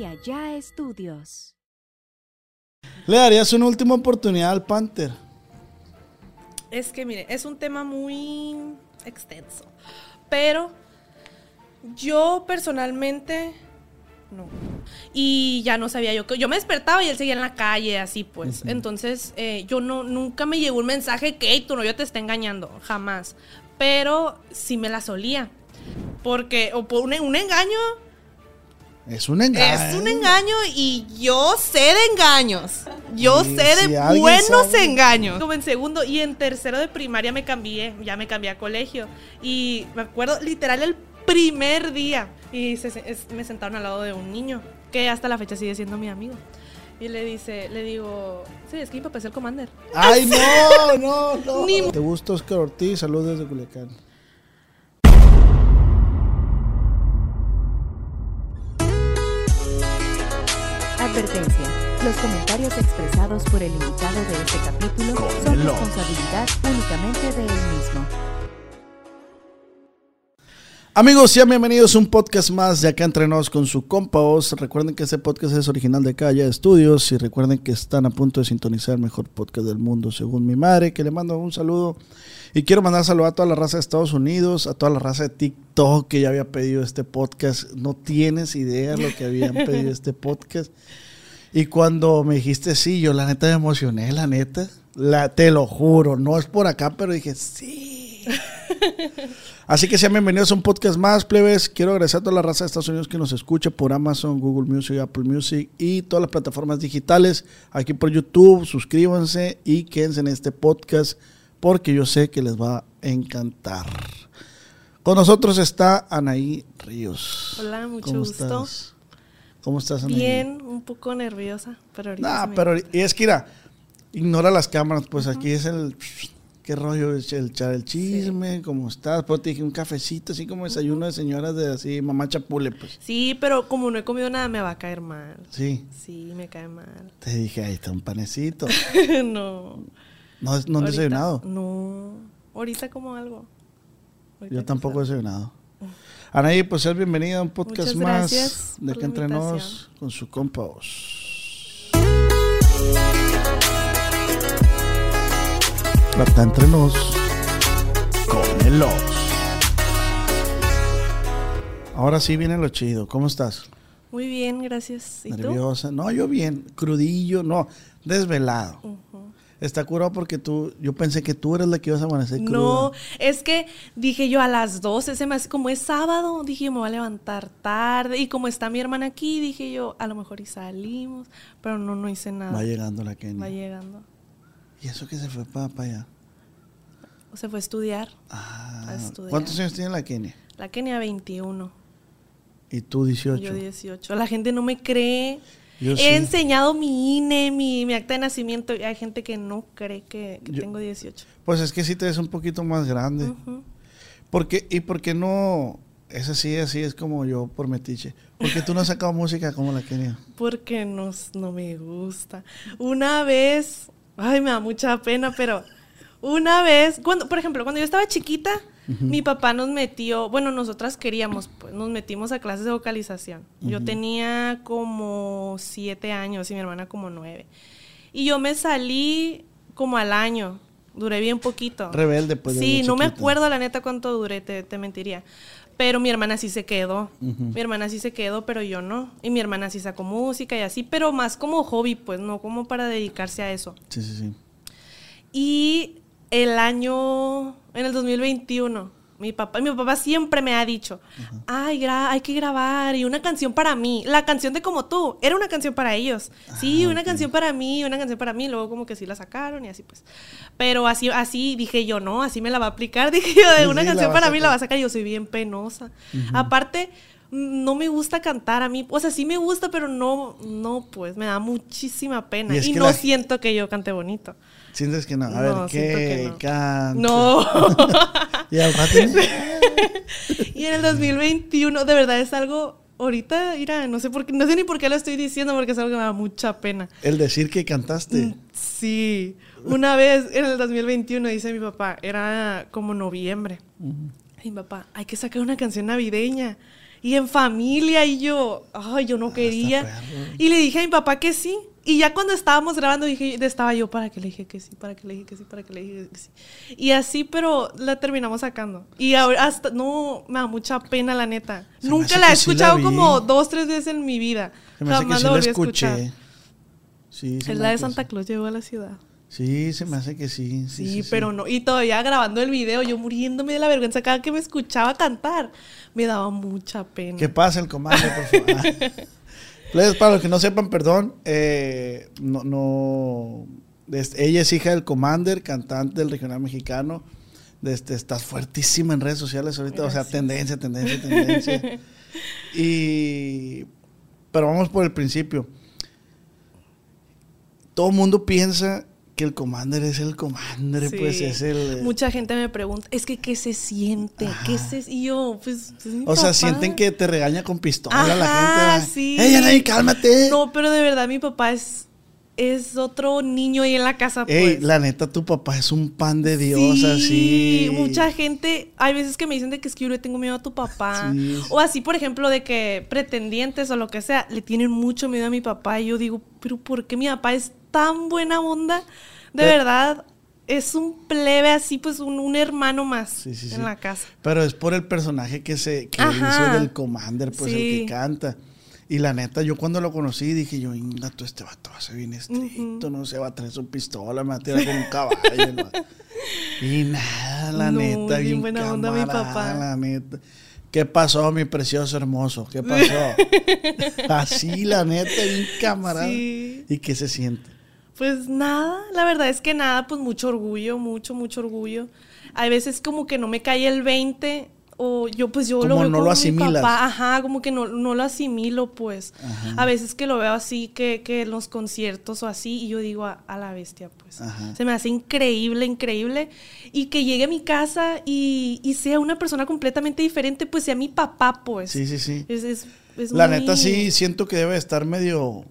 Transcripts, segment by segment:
y allá estudios. ¿Le darías una última oportunidad al Panther? Es que, mire, es un tema muy extenso. Pero yo personalmente no. Y ya no sabía yo. Yo me despertaba y él seguía en la calle, así pues. Entonces, eh, yo no, nunca me llegó un mensaje que tu novio te está engañando. Jamás. Pero sí me la solía. Porque, o por un, un engaño. Es un engaño. Es un engaño y yo sé de engaños. Yo sé de si alguien buenos sabe. engaños. Como en segundo y en tercero de primaria me cambié, ya me cambié a colegio. Y me acuerdo literal el primer día. Y se- es- me sentaron al lado de un niño que hasta la fecha sigue siendo mi amigo. Y le dice, le digo, sí, es que mi papá es el commander. ¡Ay, no, no, no! Ni- ¿Te gusta Oscar Ortiz? Saludos desde Culiacán. Advertencia. Los comentarios expresados por el invitado de este capítulo son responsabilidad únicamente de él mismo. Amigos, sean bienvenidos a un podcast más de Acá Entre Nos con su compa Oz. Recuerden que este podcast es original de Calla Estudios y recuerden que están a punto de sintonizar el mejor podcast del mundo, según mi madre, que le mando un saludo. Y quiero mandar saludo a toda la raza de Estados Unidos, a toda la raza de TikTok que ya había pedido este podcast. No tienes idea lo que habían pedido este podcast. Y cuando me dijiste sí, yo la neta me emocioné, la neta. La, te lo juro, no es por acá, pero dije sí. Así que sean bienvenidos a un podcast más, plebes. Quiero agradecer a toda la raza de Estados Unidos que nos escucha por Amazon, Google Music, Apple Music y todas las plataformas digitales. Aquí por YouTube, suscríbanse y quédense en este podcast porque yo sé que les va a encantar. Con nosotros está Anaí Ríos. Hola, mucho ¿Cómo gusto. Estás? ¿Cómo estás, Anaí? Bien, un poco nerviosa, pero ahorita Nah, pero y es que mira, ignora las cámaras, pues aquí es el qué rollo el echar el chisme, cómo estás, pues te dije un cafecito, así como desayuno de señoras de así, mamá chapule, pues. Sí, pero como no he comido nada me va a caer mal. Sí, Sí, me cae mal. te dije, ahí está un panecito. no. No, no han Ahorita- desayunado. No. Ahorita como algo. Ahorita Yo tampoco he desayunado. Anaí, pues ser bienvenida a un podcast más gracias de que la entre nos invitación. con su compa Os. Plata entre nos con el Os. Ahora sí viene lo chido. ¿Cómo estás? Muy bien, gracias. ¿Y tú? Nerviosa. No, yo bien. Crudillo, no. Desvelado. Está curado porque tú, yo pensé que tú eras la que ibas a amanecer cruda. No, es que dije yo a las 12, se me hace como es sábado, dije yo me voy a levantar tarde y como está mi hermana aquí, dije yo a lo mejor y salimos, pero no, no hice nada. Va llegando la Kenia. Va llegando. ¿Y eso que se fue para allá? O se fue a estudiar. Ah, A estudiar. ¿Cuántos años tiene la Kenia? La Kenia 21, Y tú 18. yo 18. La gente no me cree. Yo He sí. enseñado mi INE, mi, mi acta de nacimiento hay gente que no cree que, que Yo- tengo 18. Pues es que sí te ves un poquito más grande. Ujú. porque, ¿Y por qué no? Es así, así es como yo por metiche. Porque tú no has sacado música como la Kenia. Porque no, no me gusta. Una vez, ay, me da mucha pena, pero una vez, cuando, por ejemplo, cuando yo estaba chiquita, mi papá nos metió, bueno, nosotras queríamos, pues nos metimos a clases de vocalización. Yo tenía como siete años y mi hermana como nueve. Y yo me salí como al año, duré bien poquito. Rebelde, pues. Sí, no me acuerdo la neta cuánto duré, te, te mentiría. Pero mi hermana sí se quedó. Mi hermana sí se quedó, pero yo no. Y mi hermana sí sacó música y así, pero más como hobby, pues no como para dedicarse a eso. Sí, sí, sí. Y el año, en el 2021, mi papá, mi papá siempre me ha dicho, ay, gra- hay que grabar y una canción para mí. La canción de Como tú, era una canción para ellos. Sí, una canción para mí, una canción para mí. Luego como que sí la sacaron y así pues. Pero así, así dije yo, no, así me la va a aplicar. Dije yo, de una canción para mí la va a sacar. Yo soy bien penosa. Aparte, no me gusta cantar a mí. O sea, sí me gusta, pero no, no, pues me da muchísima pena. Y no la- siento que yo cante bonito. Sientes que no. A No, ver, ¿qué? que no. Canta. No. Y al rato. y en el 2021, de verdad es algo. Ahorita, mira, no sé por qué, no sé ni por qué lo estoy diciendo, porque es algo que me da mucha pena. el decir que cantaste. Mm, Sí. Una vez en el 2021 dice mi papá, era como noviembre. Y mi papá, hay que sacar una canción navideña. y en familia y yo, ay, yo no Ah, quería. Y le dije a mi papá que sí. Y ya cuando estábamos grabando dije, estaba yo para que le dije que sí, para que le dije que sí, para que le dije que sí. Y así, pero la terminamos sacando. Y ahora hasta, no, me da mucha pena la neta. Se Nunca la he que sí la escuchado como dos, tres veces en mi vida. Se me hace que Jamás sí la escuché. Sí, Es la de que Santa. Claus llegó a la ciudad. Sí, se me hace que sí. Sí, Sí, sí, pero no. Y todavía grabando el video, yo muriéndome de la vergüenza cada que me escuchaba cantar. Me daba mucha pena. ¿Qué pasa el comando, por favor? Plebes, para los que no sepan, perdón, eh, no, no, ella es hija del Commander, cantante del regional mexicano. Este, estás fuertísima en redes sociales ahorita, o sea, tendencia, tendencia, tendencia. y, pero vamos por el principio. Todo el mundo piensa que el Commander es el Commander, Sí. pues es el... Mucha gente me pregunta, es que ¿qué se siente? ¿Qué Ajá. se...? Y yo, pues, es mi o sea, sienten que te regaña con pistola la Ajá, gente. sí. ¡Ey, Anaí, cálmate! No, pero de verdad mi papá es, es otro niño ahí en la casa, Ey, pues. la neta, tu papá es un pan de Dios, sí, así. mucha gente, hay veces que me dicen de que es que yo le tengo miedo a tu papá. Sí. O así, por ejemplo, de que pretendientes o lo que sea, le tienen mucho miedo a mi papá. Y yo digo, pero ¿por qué mi papá es tan buena onda? De Eh. verdad, es un plebe así, pues un, un hermano más Sí, sí, en sí. la casa. Pero es por el personaje que se que hizo del Commander, pues el que canta. Y la neta, yo cuando lo conocí dije yo, inga, tú este vato va a ser bien estricto, no se va a traer su pistola, me va a tirar con un caballo. el vato". y nada, la No, neta, bien buena onda mi camarada, papá. La neta. ¿Qué pasó, mi precioso hermoso? ¿Qué pasó? Así, la neta, bien camarada. ¿Y qué se siente? Pues nada, la verdad es que nada, pues mucho orgullo, mucho, mucho orgullo. Hay veces como que no me cae el 20 o yo pues yo lo Como veo no lo con mi papá, ajá, como que no, no lo asimilo pues. A veces que lo veo así, que, que en los conciertos o así, y yo digo a, a la bestia pues. Ajá. Se me hace increíble, increíble. Y que llegue a mi casa y, y sea una persona completamente diferente, pues sea mi papá pues. Sí, sí, sí. Es, es, es La muy- neta sí siento que debe estar medio...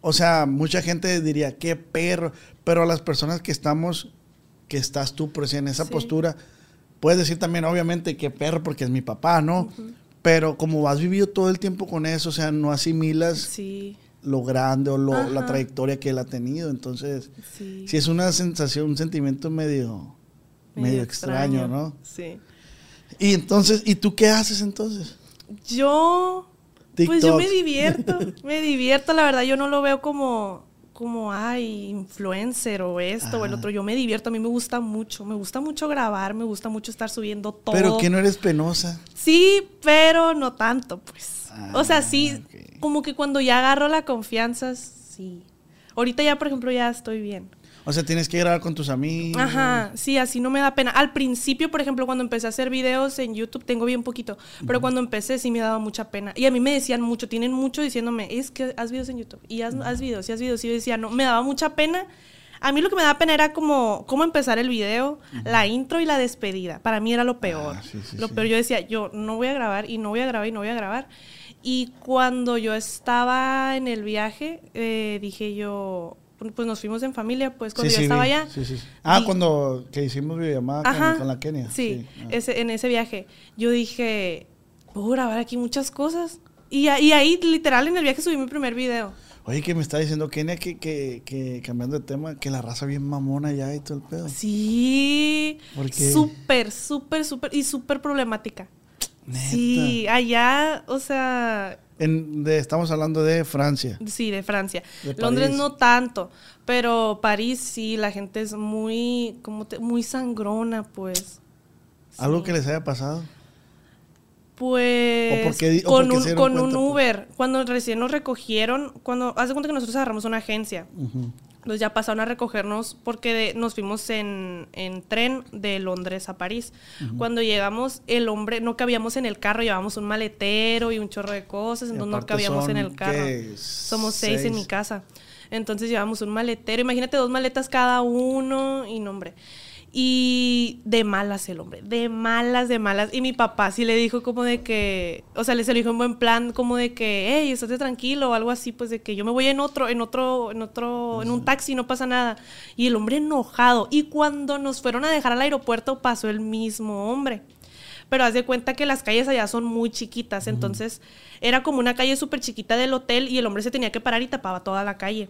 O sea, mucha gente diría, qué perro. Pero a las personas que estamos, que estás tú, por decir, en esa Sí. postura, puedes decir también, obviamente, qué perro, porque es mi papá, ¿no? Pero como has vivido todo el tiempo con eso, o sea, no asimilas Sí, lo grande o lo- la trayectoria que él ha tenido. Entonces, sí. sí es una sensación, un sentimiento medio, medio, extraño, ¿no? Sí. Y entonces, ¿y tú qué haces entonces? Yo, pues yo me divierto, me divierto, la verdad, yo no lo veo como, como, ay, influencer o esto o el otro, yo me divierto, a mí me gusta mucho, me gusta mucho grabar, me gusta mucho estar subiendo todo. Pero que no eres penosa. Sí, pero no tanto, pues. o sea, sí, Ah, ok. como que cuando ya agarro la confianza, sí. Ahorita ya, por ejemplo, ya estoy bien. O sea, tienes que grabar con tus amigos. Ajá, sí, así no me da pena. Al principio, por ejemplo, cuando empecé a hacer videos en YouTube, tengo bien poquito, pero cuando empecé sí me daba mucha pena. Y a mí me decían mucho, tienen mucho diciéndome, es que haz videos en YouTube, y haz, haz videos, y haz videos. Y yo decía, no, me daba mucha pena. A mí lo que me daba pena era como cómo empezar el video, la intro y la despedida. Para mí era lo peor. Ah, sí, sí, lo sí. peor, yo decía, yo no voy a grabar y no voy a grabar y no voy a grabar. Y cuando yo estaba en el viaje, eh, dije yo, pues nos fuimos en familia, pues cuando Sí, yo sí, estaba vi. allá. Sí, sí, sí. Ah, cuando que hicimos videollamada con, Ajá. con la Kenia. Sí, Ah. ese, en ese viaje. Yo dije, puedo grabar aquí muchas cosas. Y, y ahí, literal, en el viaje subí mi primer video. Oye, que me está diciendo Kenia que, que, que cambiando de tema, que la raza bien mamona ya y todo el pedo. Sí. ¿Por qué? Súper, súper, súper. Y súper problemática. Neta. Sí, allá, o sea, En- de- estamos hablando de Francia. sí, de Francia. De Londres no tanto, pero París sí, la gente es muy, como te- muy sangrona, pues. ¿Algo Sí. que les haya pasado? Pues ¿O por qué di- o con, un, con un pues? Uber, cuando recién nos recogieron, cuando haz de cuenta que nosotros agarramos una agencia, Ujú. Entonces ya pasaron a recogernos porque de- nos fuimos en, en tren de Londres a París. Cuando llegamos, el hombre, no cabíamos en el carro, llevábamos un maletero y un chorro de cosas, entonces no cabíamos en el carro. ¿qué? Somos seis, en Seis. mi casa. Entonces llevamos un maletero, imagínate dos maletas cada uno y no, hombre. Y de malas el hombre, de malas, de malas. Y mi papá sí le dijo como de que, o sea, le se lo dijo en buen plan, como de que, hey, estate tranquilo o algo así, pues de que yo me voy en otro, en otro, en otro, en un taxi, no pasa nada. Y el hombre enojado. Y cuando nos fueron a dejar al aeropuerto pasó el mismo hombre. pero haz de cuenta que las calles allá son muy chiquitas, entonces era como una calle súper chiquita del hotel y el hombre se tenía que parar y tapaba toda la calle.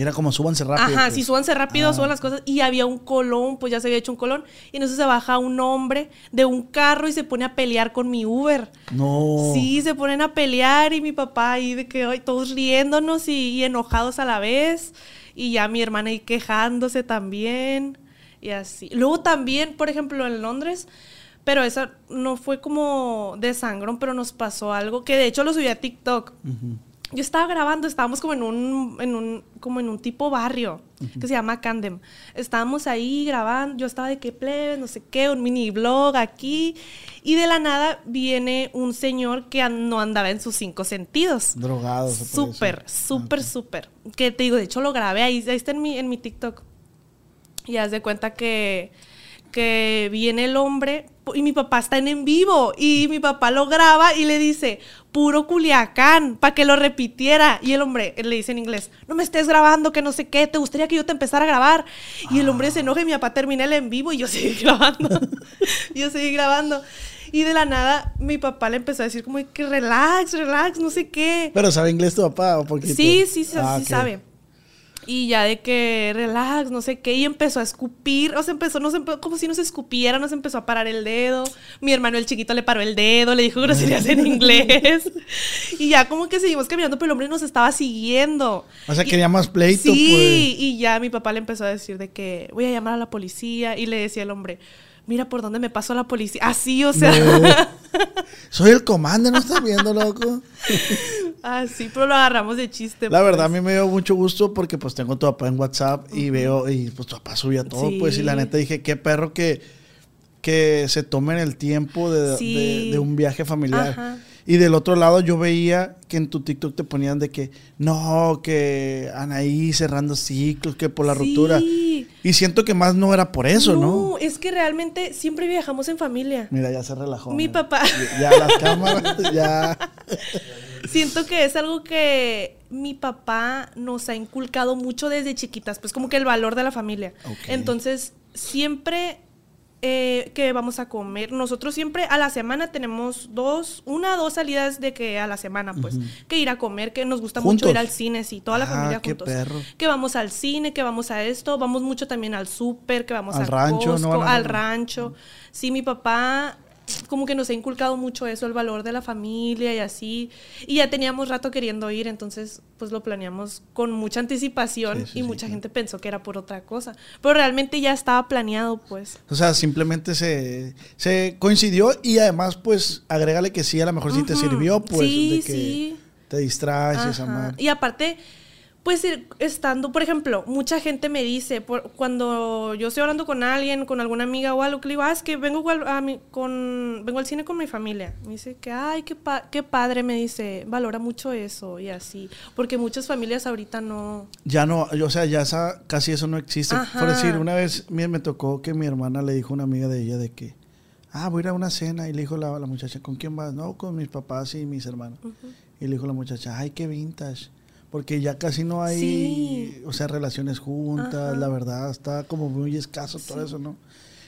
Era como súbanse rápido. Ajá, pues. sí, súbanse rápido, Ah. suban las cosas. Y había un colón, pues ya se había hecho un colón. Y entonces se baja un hombre de un carro y se pone a pelear con mi Uber. No. Sí, se ponen a pelear y mi papá ahí de que ay, todos riéndonos y, y enojados a la vez. Y ya mi hermana ahí quejándose también. Y así. Luego también, por ejemplo, en Londres, pero esa no fue como de sangrón, pero nos pasó algo que de hecho lo subí a TikTok. Yo estaba grabando, estábamos como en un, en un, como en un tipo barrio que se llama Candem. Estábamos ahí grabando, yo estaba de qué plebes, no sé qué, un mini blog aquí. Y de la nada viene un señor que no andaba en sus cinco sentidos. Drogado. Súper, decir. súper, súper. Que te digo, de hecho lo grabé ahí, ahí está en mi, en mi TikTok. Y haz de cuenta que, que viene el hombre y mi papá está en en vivo y mi papá lo graba y le dice, puro Culiacán, para que lo repitiera. Y el hombre le dice en inglés, no me estés grabando, que no sé qué, te gustaría que yo te empezara a grabar. Y el hombre se enoja y mi papá termina el en vivo y yo seguí grabando. yo seguí grabando. Y de la nada mi papá le empezó a decir como que relax, relax, no sé qué. Pero ¿sabe inglés tu papá o poquito? Sí, sí, sí, Ah, sí sabe. Y ya de que relax, no sé qué, y empezó a escupir, o sea, empezó, nos empe- como si nos escupiera, nos empezó a parar el dedo. Mi hermano el chiquito le paró el dedo, le dijo groserías en inglés. Y ya como que seguimos caminando, pero el hombre nos estaba siguiendo. O sea, Y- quería más pleito, Sí, pues. y ya mi papá le empezó a decir de que voy a llamar a la policía, y le decía el hombre, mira por dónde me pasó la policía. Así, o sea, No. Soy el comando, ¿no estás viendo, loco? así, pero lo agarramos de chiste. La verdad, a pues. mí me dio mucho gusto porque pues tengo a tu papá en WhatsApp y veo, y pues tu papá subía todo, Sí. pues, y la neta dije, qué perro que, que se tomen el tiempo de, Sí. de- de un viaje familiar. Ajá. Y del otro lado yo veía que en tu TikTok te ponían de que, no, que Anaí cerrando ciclos, que por la Sí. ruptura. Y siento que más no era por eso, ¿no? es que realmente siempre viajamos en familia. Mira, ya se relajó. Mi mira. papá. Ya las cámaras, ya. Siento que es algo que mi papá nos ha inculcado mucho desde chiquitas, pues como que el valor de la familia. Entonces, siempre eh, que vamos a comer, nosotros siempre a la semana tenemos dos, una o dos salidas de que a la semana, pues, que ir a comer, que nos gusta mucho ir al cine, sí, toda la Ah, familia qué juntos. perro. Que vamos al cine, que vamos a esto, vamos mucho también al súper, que vamos Al al rancho, ¿no Costco, van a- al rancho. Sí, mi papá como que nos ha inculcado mucho eso, el valor de la familia y así. Y ya teníamos rato queriendo ir, entonces pues lo planeamos con mucha anticipación Sí, sí, y sí, mucha gente pensó que era por otra cosa. Pero realmente ya estaba planeado, pues. O sea, simplemente se, se coincidió y además, pues, agrégale que sí, a lo mejor sí te sirvió, pues, Sí, de que sí. te distraes Ajá. madre. Y aparte, pues ir estando, por ejemplo, mucha gente me dice, por- cuando yo estoy hablando con alguien, con alguna amiga o algo, que le digo, ah, es que vengo al, a mi- con, vengo al cine con mi familia. Me dice que, ay, qué, pa- qué padre, me dice, valora mucho eso y así. Porque muchas familias ahorita no... Ya no, o sea, ya esa, casi eso no existe. Ajá. Por decir, una vez mira, me tocó que mi hermana le dijo a una amiga de ella de que, ah, voy a ir a una cena. Y le dijo la, la muchacha, ¿con quién vas? No, con mis papás y mis hermanos. Y le dijo la muchacha, ay, qué vintage. Porque ya casi no hay, Sí. o sea, relaciones juntas, Ajá. la verdad, está como muy escaso todo eso, ¿no?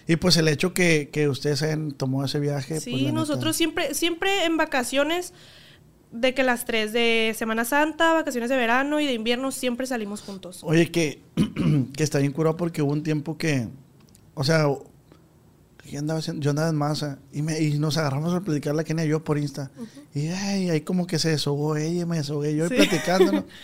Y pues el hecho que, que ustedes hayan tomado ese viaje. Sí, pues, neta- nosotros siempre, siempre en vacaciones, de que las tres de Semana Santa, vacaciones de verano y de invierno, siempre salimos juntos. Oye, que, que está bien curado porque hubo un tiempo que, o sea, yo andaba en masa y, me, y nos agarramos a platicar la Kenia y yo por Insta. Y ay, ahí como que se desahogó ella, me desahogué yo y Sí. platicando, ¿no?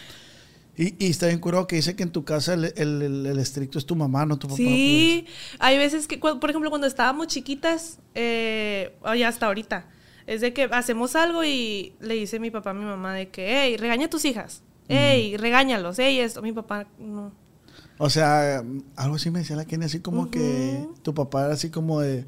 Y, y está bien curado que dice que en tu casa el, el- el- el estricto es tu mamá, no tu papá. Sí, hay veces que, por ejemplo, cuando estábamos chiquitas, eh, ya hasta ahorita, es de que hacemos algo y le dice mi papá a mi mamá de que, hey, regaña a tus hijas, hey, regáñalos, hey, esto. Mi papá, no. O sea, algo así me decía la Kenia, así como que tu papá era así como de,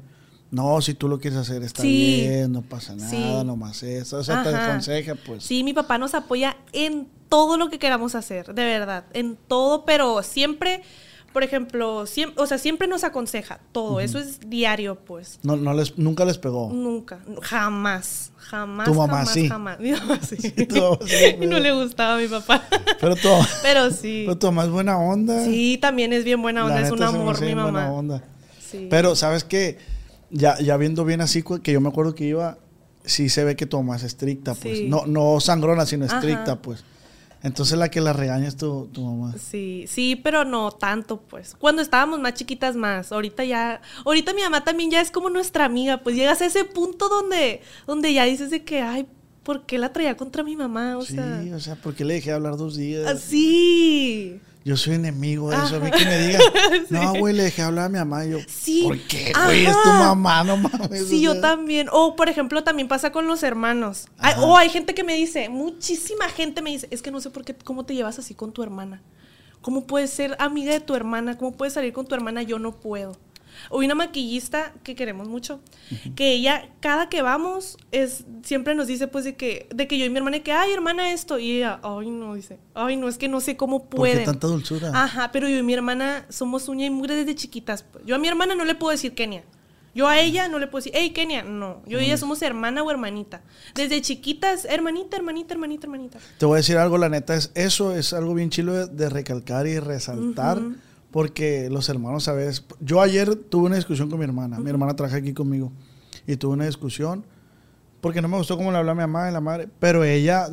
no, si tú lo quieres hacer está Sí. bien, no pasa nada, Sí. nomás eso. O sea, te aconseja, pues. Sí, mi papá nos apoya en todo lo que queramos hacer, de verdad, en todo, pero siempre, por ejemplo, siempre, o sea, siempre nos aconseja todo, eso es diario, pues. No, no les, nunca les pegó. Nunca, jamás, jamás. Tu mamá jamás, sí. Jamás. Mi mamá sí. Tu mamá sí, Y no le gustaba a mi papá. Pero tu, Pero sí. pero tu mamá es buena onda. Sí, también es bien buena La onda, es un amor mi buena mamá. onda. Sí. Pero, ¿sabes qué? ya, ya viendo bien así, que yo me acuerdo que iba, sí se ve que tu mamá es estricta, pues. No, no sangrona, sino Ajá. estricta, pues. Entonces la que la regaña es tu, tu mamá. Sí, sí, pero no tanto, pues. Cuando estábamos más chiquitas más. Ahorita ya, ahorita mi mamá también ya es como nuestra amiga, pues llegas a ese punto donde, donde ya dices de que, ay, ¿por qué la traía contra mi mamá? O sí, sea, o sea, ¿por qué le dejé hablar dos días? así. Yo soy enemigo de eso. A mí que me diga, no, güey, le dejé hablar a mi mamá. Y yo, Sí. ¿por qué, güey? Es tu mamá, no mames. Sí, yo sea. también. O, por ejemplo, también pasa con los hermanos. O hay gente que me dice, muchísima gente me dice, es que no sé por qué, cómo te llevas así con tu hermana. ¿Cómo puedes ser amiga de tu hermana? ¿Cómo puedes salir con tu hermana? Yo no puedo. O una maquillista que queremos mucho, que ella, cada que vamos, es, siempre nos dice, pues, de que, de que yo y mi hermana, que, ay, hermana, esto. Y ella, ay, no, dice, ay, no, es que no sé cómo ¿Por qué pueden. tanta dulzura? Ajá, pero yo y mi hermana somos uña y mugre desde chiquitas. pues. Yo a mi hermana no le puedo decir Kenia. Yo a ella no le puedo decir, hey, Kenia. No, yo y ella somos hermana o hermanita. Desde chiquitas, hermanita, hermanita, hermanita, hermanita. Te voy a decir algo, la neta, es eso es algo bien chilo de, de recalcar y resaltar, porque los hermanos a veces... Yo ayer tuve una discusión con mi hermana, mi hermana trabaja aquí conmigo, y tuve una discusión, porque no me gustó cómo le habló a mi mamá y la madre, pero ella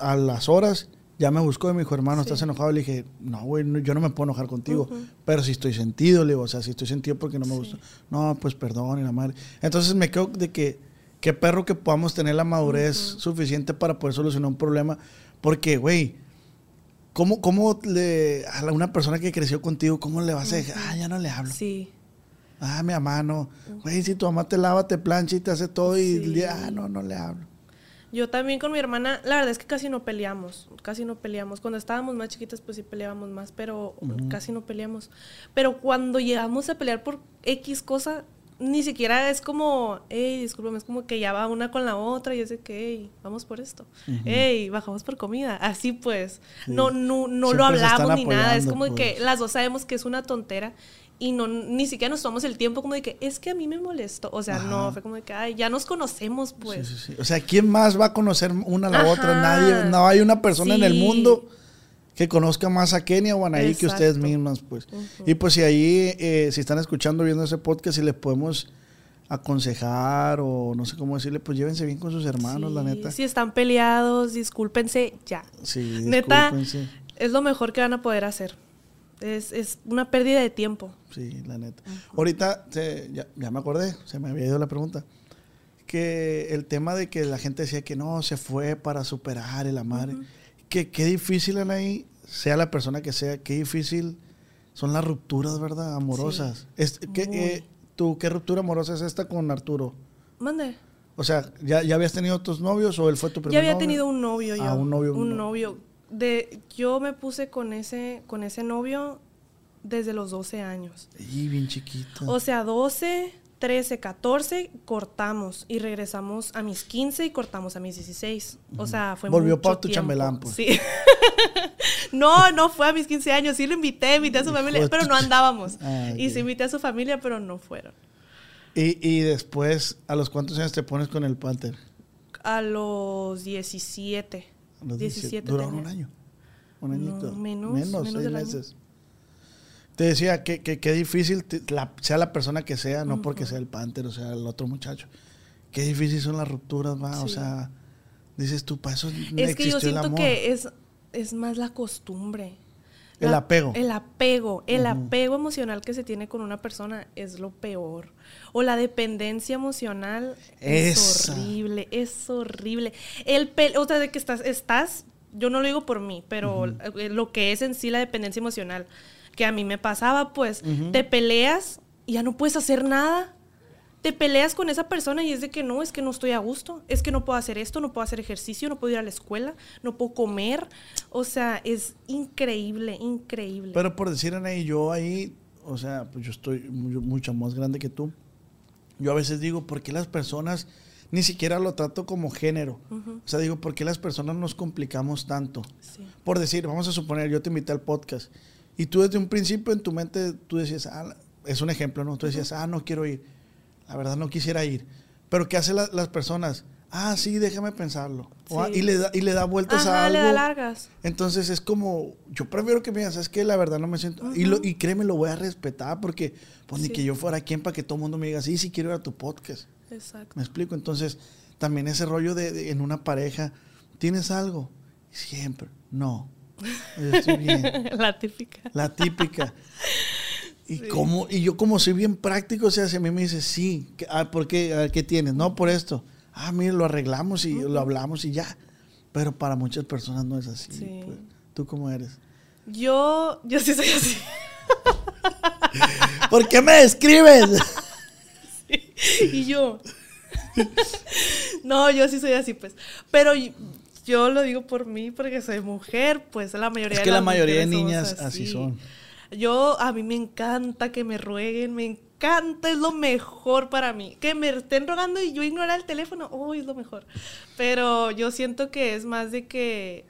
a las horas ya me buscó y me dijo, hermano, ¿estás enojado? Le dije, no, güey, no, yo no me puedo enojar contigo, pero si estoy sentido, le digo, o sea, si estoy sentido porque no me gustó. No, pues perdón, y la madre. Entonces me quedo de que, qué perro que podamos tener la madurez suficiente para poder solucionar un problema, porque, güey, ¿cómo, cómo le, a una persona que creció contigo, cómo le vas a dejar? Ah, ya no le hablo. Sí. Ah, mi mamá no. Güey, si tu mamá te lava, te plancha y te hace todo y, Sí. le- ah, no, no le hablo. Yo también con mi hermana, la verdad es que casi no peleamos, casi no peleamos. Cuando estábamos más chiquitas, pues sí peleábamos más, pero casi no peleamos. Pero cuando llegamos a pelear por X cosa, ni siquiera es como, hey, discúlpame, es como que ya va una con la otra y es de que, hey, vamos por esto. Hey, bajamos por comida. Así pues, no, no, no lo Siempre hablamos ni nada. Es como pues. que las dos sabemos que es una tontera y no ni siquiera nos tomamos el tiempo como de que es que a mí me molestó. O sea, no, fue como de que, ay, ya nos conocemos, pues. Sí, sí, sí. O sea, ¿quién más va a conocer una a la Ajá. otra? Nadie. No hay una persona en el mundo que conozca más a Kenia o a Anaí que ustedes mismas, pues. Y pues si ahí, eh, si están escuchando, viendo ese podcast y les podemos aconsejar o no sé cómo decirle, pues llévense bien con sus hermanos, la neta. Si están peleados, discúlpense ya. Sí, Neta, discúlpense. es lo mejor que van a poder hacer. Es, es una pérdida de tiempo. Sí, la neta. Ahorita, se- ya, ya me acordé, se me había ido la pregunta. Que el tema de que la gente decía que no, se fue para superar el madre. Que qué difícil, Anaí, sea la persona que sea, qué difícil son las rupturas, ¿verdad? Amorosas. Es- ¿qué, eh, ¿tú, ¿Qué ruptura amorosa es esta con Arturo? Mande. O sea, ¿ya, ya habías tenido otros novios o él fue tu primer Ya había novio? tenido un novio yo. Ah, un novio, un Un no- novio. De, yo me puse con ese, con ese novio desde los 12 años. Y bien chiquito. O sea, 12, 13, 14, cortamos y regresamos a mis 15 y cortamos a mis 16. O sea, fue Volvió mucho pa' tu tiempo. chambelán, pues. Sí. no, no fue a mis 15 años. Sí lo invité, invité a su familia, pero no andábamos. Ah, Y ok. sí invité a su familia, pero no fueron. y, y después, ¿a los cuántos años te pones con el Panther? A los 17. A los 17 Duraron tenía. un año. Un añito. No, menos, Menos, menos seis del año. Te decía que, que, que difícil, te- la- sea la persona que sea, no porque sea el Panther o sea el otro muchacho. Qué difícil son las rupturas, va. O sea, dices tú, para eso no Es que yo siento que es, es más la costumbre. El apego. El apego. El apego emocional que se tiene con una persona es lo peor. O la dependencia emocional es horrible. Es horrible. El pe- o sea, de que estás, estás, yo no lo digo por mí, pero eh, lo que es en sí la dependencia emocional, que a mí me pasaba, pues, te peleas y ya no puedes hacer nada. Te peleas con esa persona y es de que no, es que no estoy a gusto, es que no puedo hacer esto, no puedo hacer ejercicio, no puedo ir a la escuela, no puedo comer. O sea, es increíble, increíble. Pero por decir, Anaí, yo ahí, o sea, pues yo estoy mu- mucho más grande que tú. Yo a veces digo, ¿por qué las personas, ni siquiera lo trato como género? O sea, digo, ¿por qué las personas nos complicamos tanto? Sí. Por decir, vamos a suponer, yo te invité al podcast y tú desde un principio en tu mente, tú decías, ah, es un ejemplo, ¿no? Tú decías, ah, no quiero ir. La verdad no quisiera ir. Pero ¿qué hacen la- las personas? ah, sí, déjame pensarlo. O, ah, y, le da, y le da vueltas a algo. le da largas. Entonces es como, yo prefiero que me digas, es que la verdad no me siento. y, lo, y créeme, lo voy a respetar porque, pues ni que yo fuera quien para que todo el mundo me diga, sí, sí quiero ir a tu podcast. Exacto. ¿Me explico? Entonces, también ese rollo de, de- en una pareja, ¿tienes algo? Siempre, no. Yo estoy bien. La típica. La típica. Y, como, y yo como soy bien práctico, o sea, si a mí me dice, sí, ¿qué- ah, ¿por qué? A ver, ¿qué tienes? No, por esto. Ah, mire, lo arreglamos y lo hablamos y ya. Pero para muchas personas no es así. Sí. pues. ¿Tú cómo eres? Yo, yo sí soy así. ¿Por qué me describes? y yo. no, yo sí soy así, pues. Pero yo lo digo por mí, porque soy mujer, pues la mayoría Es de que la las mayoría de niñas somos así son. Yo, a mí me encanta que me rueguen, me encanta, es lo mejor para mí. Que me estén rogando y yo ignorar el teléfono, oh, es lo mejor. Pero yo siento que es más de que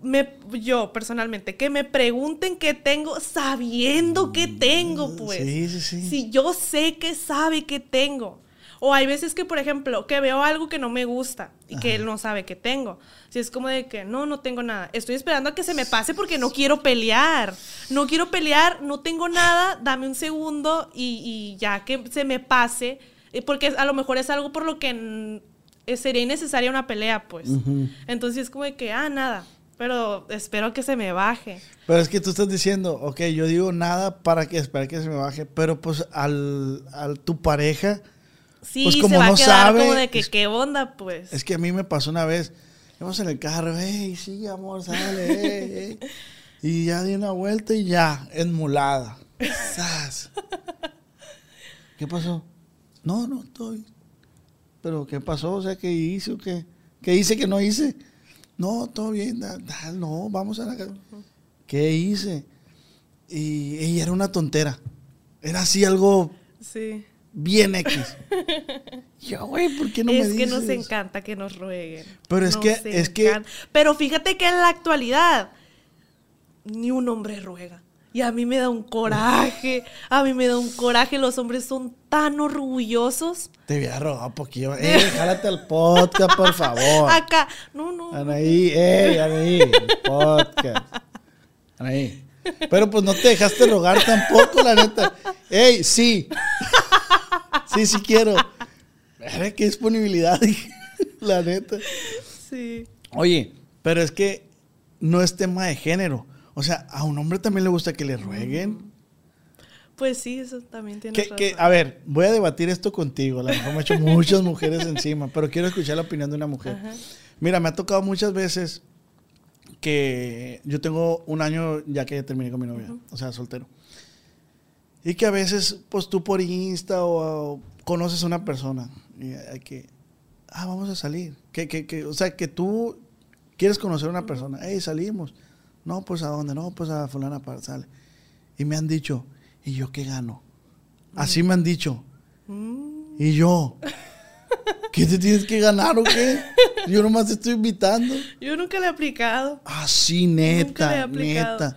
me, yo personalmente, que me pregunten qué tengo sabiendo qué tengo, pues. Sí, sí, sí. Si yo sé que sabe que tengo. O hay veces que, por ejemplo, que veo algo que no me gusta y que él no sabe que tengo. Si es como de que no, no tengo nada. Estoy esperando a que se me pase porque no quiero pelear. No quiero pelear, no tengo nada, dame un segundo y, y ya que se me pase. eh, Porque a lo mejor es algo por lo que eh, sería innecesaria una pelea, pues. Entonces es como de que, ah, nada. Pero espero que se me baje. Pero es que tú estás diciendo, ok, yo digo nada para que esperar que se me baje, pero pues al, al tu pareja, Sí, Pues se va no a quedar sabe, como de que, es- ¿qué onda, pues? es que a mí me pasó una vez, íbamos en el carro, hey, sí, amor, sale, hey, hey". Y ya di una vuelta y ya, enmulada. ¡Sas! ¿Qué pasó? No, no, estoy. ¿Pero qué pasó? O sea, ¿qué hice o qué? ¿Qué hice que no hice? No, todo bien, da- da- no, vamos a la casa. ¿Qué hice? Y, y era una tontera. Era así algo Sí. Bien X. Yo, güey, ¿por qué no me es dices? que nos encanta que nos rueguen. Pero es Nos que- es que-. Pero fíjate que en la actualidad ni un hombre ruega. Y a mí me da un coraje. A mí me da un coraje. Los hombres son tan orgullosos. Te voy a rogar poquillo. Eh, jálate al podcast, por favor. Acá. No, no. Anaí, eh, Anaí, el podcast. Anaí. Pero pues no te dejaste rogar tampoco, la neta. Ey, sí. Sí, sí quiero. Verga, qué disponibilidad, la neta. Sí. Oye, pero es que no es tema de género. O sea, a un hombre también le gusta que le rueguen. Pues sí, eso también tiene Que, que, a ver, voy a debatir esto contigo. A lo mejor me he hecho muchas mujeres encima, pero quiero escuchar la opinión de una mujer. Mira, me ha tocado muchas veces que yo tengo un año ya que terminé con mi novia, o sea, soltero. Y que a veces, pues tú por Insta o, o conoces a una persona y hay que, ah, vamos a salir. Que, que, que, o sea, que tú quieres conocer a una persona, hey, salimos. No, pues a dónde, no, pues a fulana para sale. Y me han dicho, ¿y yo qué gano? Así me han dicho. Y yo, ¿qué te tienes que ganar o qué? Yo nomás te estoy invitando. Yo nunca le he aplicado. Así, Nunca le he neta, aplicado. neta.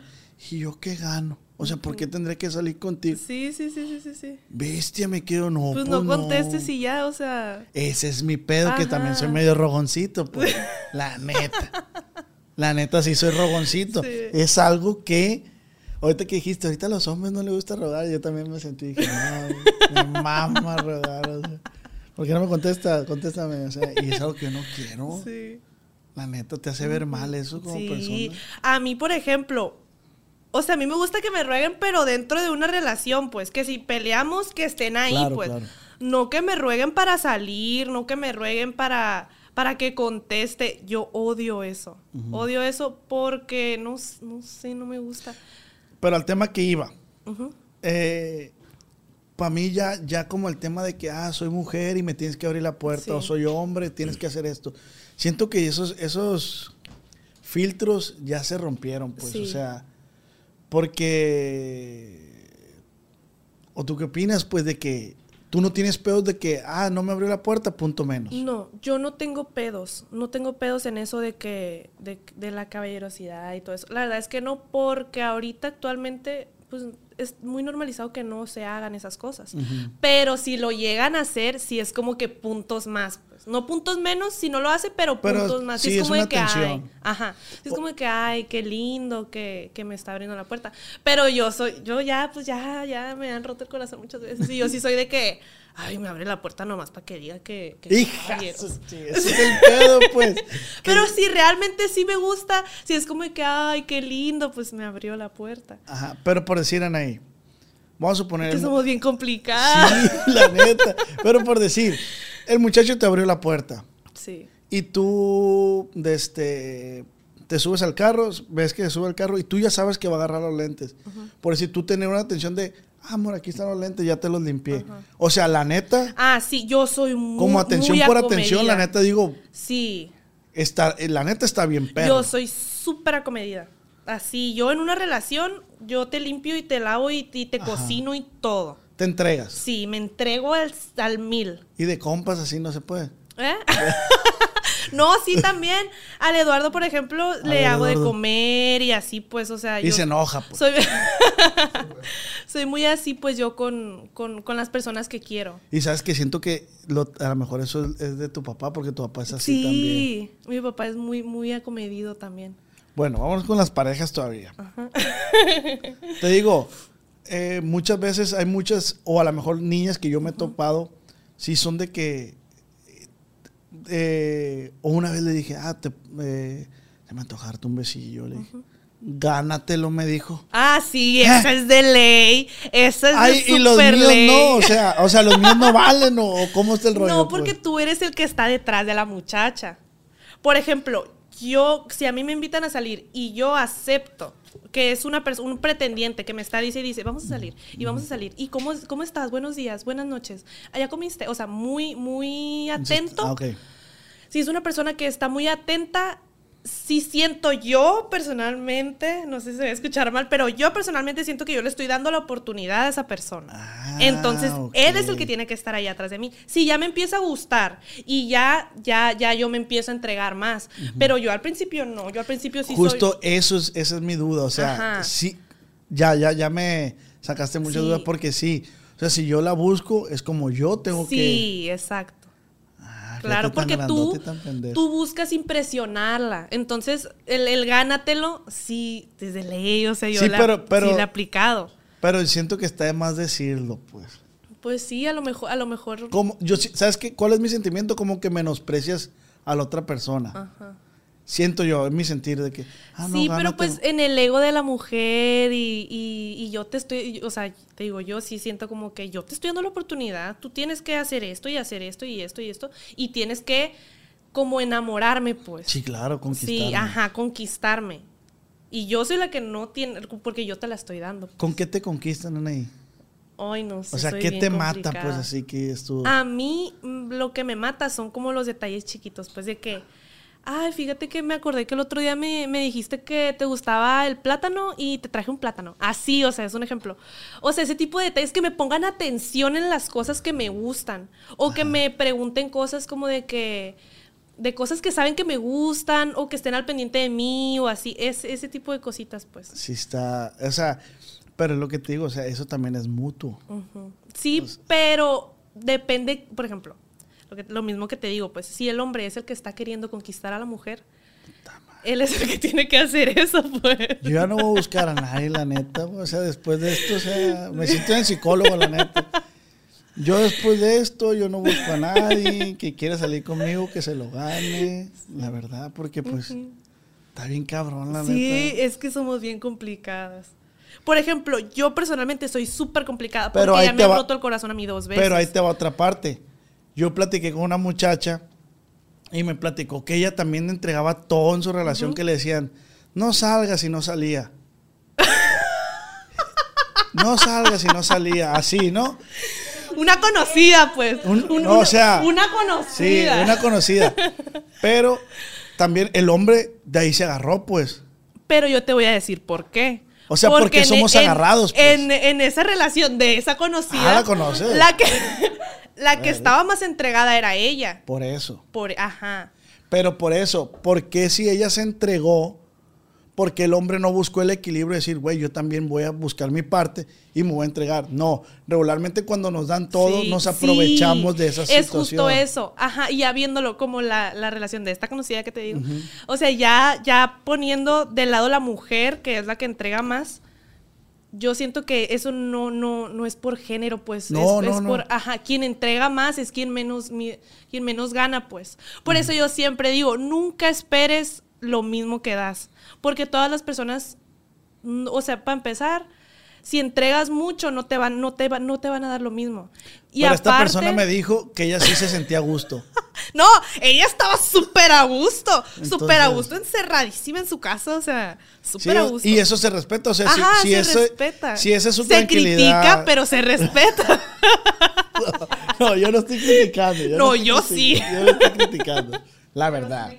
¿Y yo qué gano? O sea, ¿por qué tendré que salir contigo? Sí, sí, sí, sí, sí, sí. Bestia, me quiero, no. Pues pues no contestes y ya, o sea. Ese es mi pedo, que también soy medio rogoncito, pues. La neta. La neta, sí soy rogoncito. Sí. Es algo que, ahorita que dijiste, ahorita a los hombres no les gusta rogar, yo también me sentí, dije, no, me mama rogar, o sea. ¿Por qué no me contesta? Contéstame, o sea, y es algo que yo no quiero. Sí. La neta, te hace ver mal eso como Sí. persona. A mí, por ejemplo, o sea, a mí me gusta que me rueguen, pero dentro de una relación, pues, que si peleamos, que estén ahí, Claro, pues. claro. No que me rueguen para salir, no que me rueguen para, para que conteste. Yo odio eso. Odio eso porque no, no sé, no me gusta. Pero al tema que iba, Ujú. para mí ya, ya como el tema de que, ah, soy mujer y me tienes que abrir la puerta, Sí. o soy hombre, tienes que hacer esto. Siento que esos, esos filtros ya se rompieron, pues, Sí. o sea, porque... ¿O tú qué opinas, pues, de que tú no tienes pedos de que, ah, no me abrió la puerta, punto menos? No, yo no tengo pedos. No tengo pedos en eso de que de, de la caballerosidad y todo eso. La verdad es que no, porque ahorita actualmente pues es muy normalizado que no se hagan esas cosas. Pero si lo llegan a hacer, sí es como que puntos más. Pues. No puntos menos si no lo hace, pero, Pero puntos más. sí, es es como una de que, ay, atención. ajá. Sí, Es como de que, ay, qué lindo que, que me está abriendo la puerta. Pero yo soy, yo ya, pues ya, ya me han roto el corazón muchas veces. Y yo sí soy de que, ay, me abre la puerta nomás para que diga que, que Hija, caballeros. sí, ese es el pedo, pues. Pero si realmente sí me gusta, si es como de que, ay, qué lindo, pues me abrió la puerta. Ajá, pero por decir, Anaí, vamos a suponer... Que somos bien complicados. Sí, la neta. Pero por decir, el muchacho te abrió la puerta Sí. y tú este, te subes al carro, ves que se sube al carro y tú ya sabes que va a agarrar los lentes. Por decir, tú tener una atención de, ah, amor, aquí están los lentes, ya te los limpié. O sea, la neta, Ah, sí, yo soy muy. como atención muy por acomedida. atención, la neta digo, Sí. está, eh, la neta está bien perro. Yo soy súper acomedida. Así, yo en una relación, yo te limpio y te lavo y, y te Ajá. cocino y todo. Te entregas. Sí, me entrego al, al mil. Y de compas así no se puede. ¿Eh? no, sí, también. Al Eduardo, por ejemplo, le hago de comer y así, pues, o sea. Y yo se enoja, pues. Soy, soy muy así, pues, yo con, con, con las personas que quiero. Y sabes que siento que lo- a lo mejor eso es, es de tu papá, porque tu papá es así también. Sí, mi papá es muy, muy acomedido también. Bueno, vamos con las parejas todavía. Te digo, eh, muchas veces hay muchas, o a lo mejor niñas que yo me he topado, sí son de que, eh, o una vez le dije, ah, te, eh, se me antojarte un besillo. Le dije, gánatelo, me dijo. Ah, sí, esa es de ley. Esa es Ay, de y los super míos ley. no, o sea, o sea, los míos no valen, o, o cómo está el rollo. No, porque pues? tú eres el que está detrás de la muchacha. Por ejemplo, yo, si a mí me invitan a salir y yo acepto que es una un pretendiente que me está dice y dice, vamos a salir y vamos a salir. ¿Y cómo, cómo estás? Buenos días, buenas noches. ¿Allá comiste? O sea, muy, muy atento. Ah. Si es una persona que está muy atenta, sí siento yo personalmente, no sé si se va a escuchar mal, pero yo personalmente siento que yo le estoy dando la oportunidad a esa persona. Ah, Entonces, él es el que tiene que estar ahí atrás de mí. Si ya me empieza a gustar y ya, ya, ya yo me empiezo a entregar más. Pero yo al principio no, yo al principio sí Justo soy. eso es, esa es mi duda. O sea, Ajá. sí, ya, ya, ya me sacaste muchas Sí. dudas porque sí. O sea, si yo la busco, es como yo tengo que. Sí, exacto. Claro, porque tú, tú buscas impresionarla. Entonces, el, el gánatelo, sí, desde ley, o sea, yo Sí, la, pero- pero- sí la he aplicado. Pero siento que está de más decirlo, pues. Pues sí, a lo mejor, a lo mejor. Como, yo, ¿Sabes qué? ¿Cuál es mi sentimiento? Como que menosprecias a la otra persona. Ajá. Siento yo, es mi sentir de que. ah, no, sí, pero pues en el ego de la mujer y, y- y yo te estoy, o sea, te digo, yo sí siento como que yo te estoy dando la oportunidad, tú tienes que hacer esto y hacer esto y esto y esto, y tienes que como enamorarme, pues. Sí, claro, conquistar. Sí, ajá, conquistarme. Y yo soy la que no tiene, porque yo te la estoy dando. ¿Con qué te conquistan, Anaí? Ay, no sé. O sea, soy ¿qué bien te mata, pues, así que es tu. A mí mm, lo que me mata son como los detalles chiquitos, pues de que, ay, fíjate que me acordé que el otro día me, me dijiste que te gustaba el plátano y te traje un plátano. Así, o sea, es un ejemplo. O sea, ese tipo de detalles que me pongan atención en las cosas que me gustan. O que me pregunten cosas como de que, de cosas que saben que me gustan o que estén al pendiente de mí o así. Es, ese tipo de cositas, pues. Sí, está. O sea, pero es lo que te digo, o sea, eso también es mutuo. Sí, Pues pero depende, por ejemplo, lo, que- lo mismo que te digo, pues si el hombre es el que está queriendo conquistar a la mujer, él es el que tiene que hacer eso, pues. Yo ya no voy a buscar a nadie, la neta. O sea, después de esto, o sea, me siento en psicólogo, la neta. Yo después de esto, yo no busco a nadie que quiera salir conmigo, que se lo gane, la verdad, porque pues está bien cabrón, la Sí, neta. es que somos bien complicadas. Por ejemplo, yo personalmente soy súper complicada porque Pero ahí ya me ha roto el corazón a mí dos veces. Pero ahí te va otra parte. Yo platiqué con una muchacha y me platicó que ella también entregaba todo en su relación que le decían, no salgas si no salía. no salgas si no salía. Así, ¿no? Una conocida, pues. Un- Un- no, una, o sea, una Sí, conocida. una conocida. Pero también el hombre de ahí se agarró, pues. Pero yo te voy a decir por qué. O sea, porque somos en- agarrados, pues. En, en esa relación de esa conocida. Ah, la conoces. La que, la que estaba más entregada era ella. Por eso. Por, ajá. Pero por eso, ¿por qué si ella se entregó? Porque el hombre no buscó el equilibrio de decir, güey, yo también voy a buscar mi parte y me voy a entregar. No, regularmente cuando nos dan todo, Sí, nos sí. aprovechamos de esa situación. Es justo eso. Ajá, y ya viéndolo como la, la relación de esta conocida que te digo. O sea, ya, ya poniendo de lado la mujer, que es la que entrega más, yo siento que eso no, no, no es por género, pues. No, es, no, es no. por, ajá, quien entrega más es quien menos, mi- quien menos gana, pues. Por eso yo siempre digo, nunca esperes lo mismo que das. Porque todas las personas, mm, o sea, para empezar, si entregas mucho, no te van, no te van, no te van a dar lo mismo. Y Pero esta aparte- persona me dijo que ella sí se sentía a gusto. no, ella estaba súper a gusto, súper a gusto, encerradísima en su casa, o sea, Sí, súper a gusto. y eso se respeta, o sea, si- Ajá, si, se eso, respeta. si esa es su se tranquilidad. critica, pero se respeta. No, yo no estoy criticando. yo No, estoy yo sí. Yo no estoy criticando. La verdad.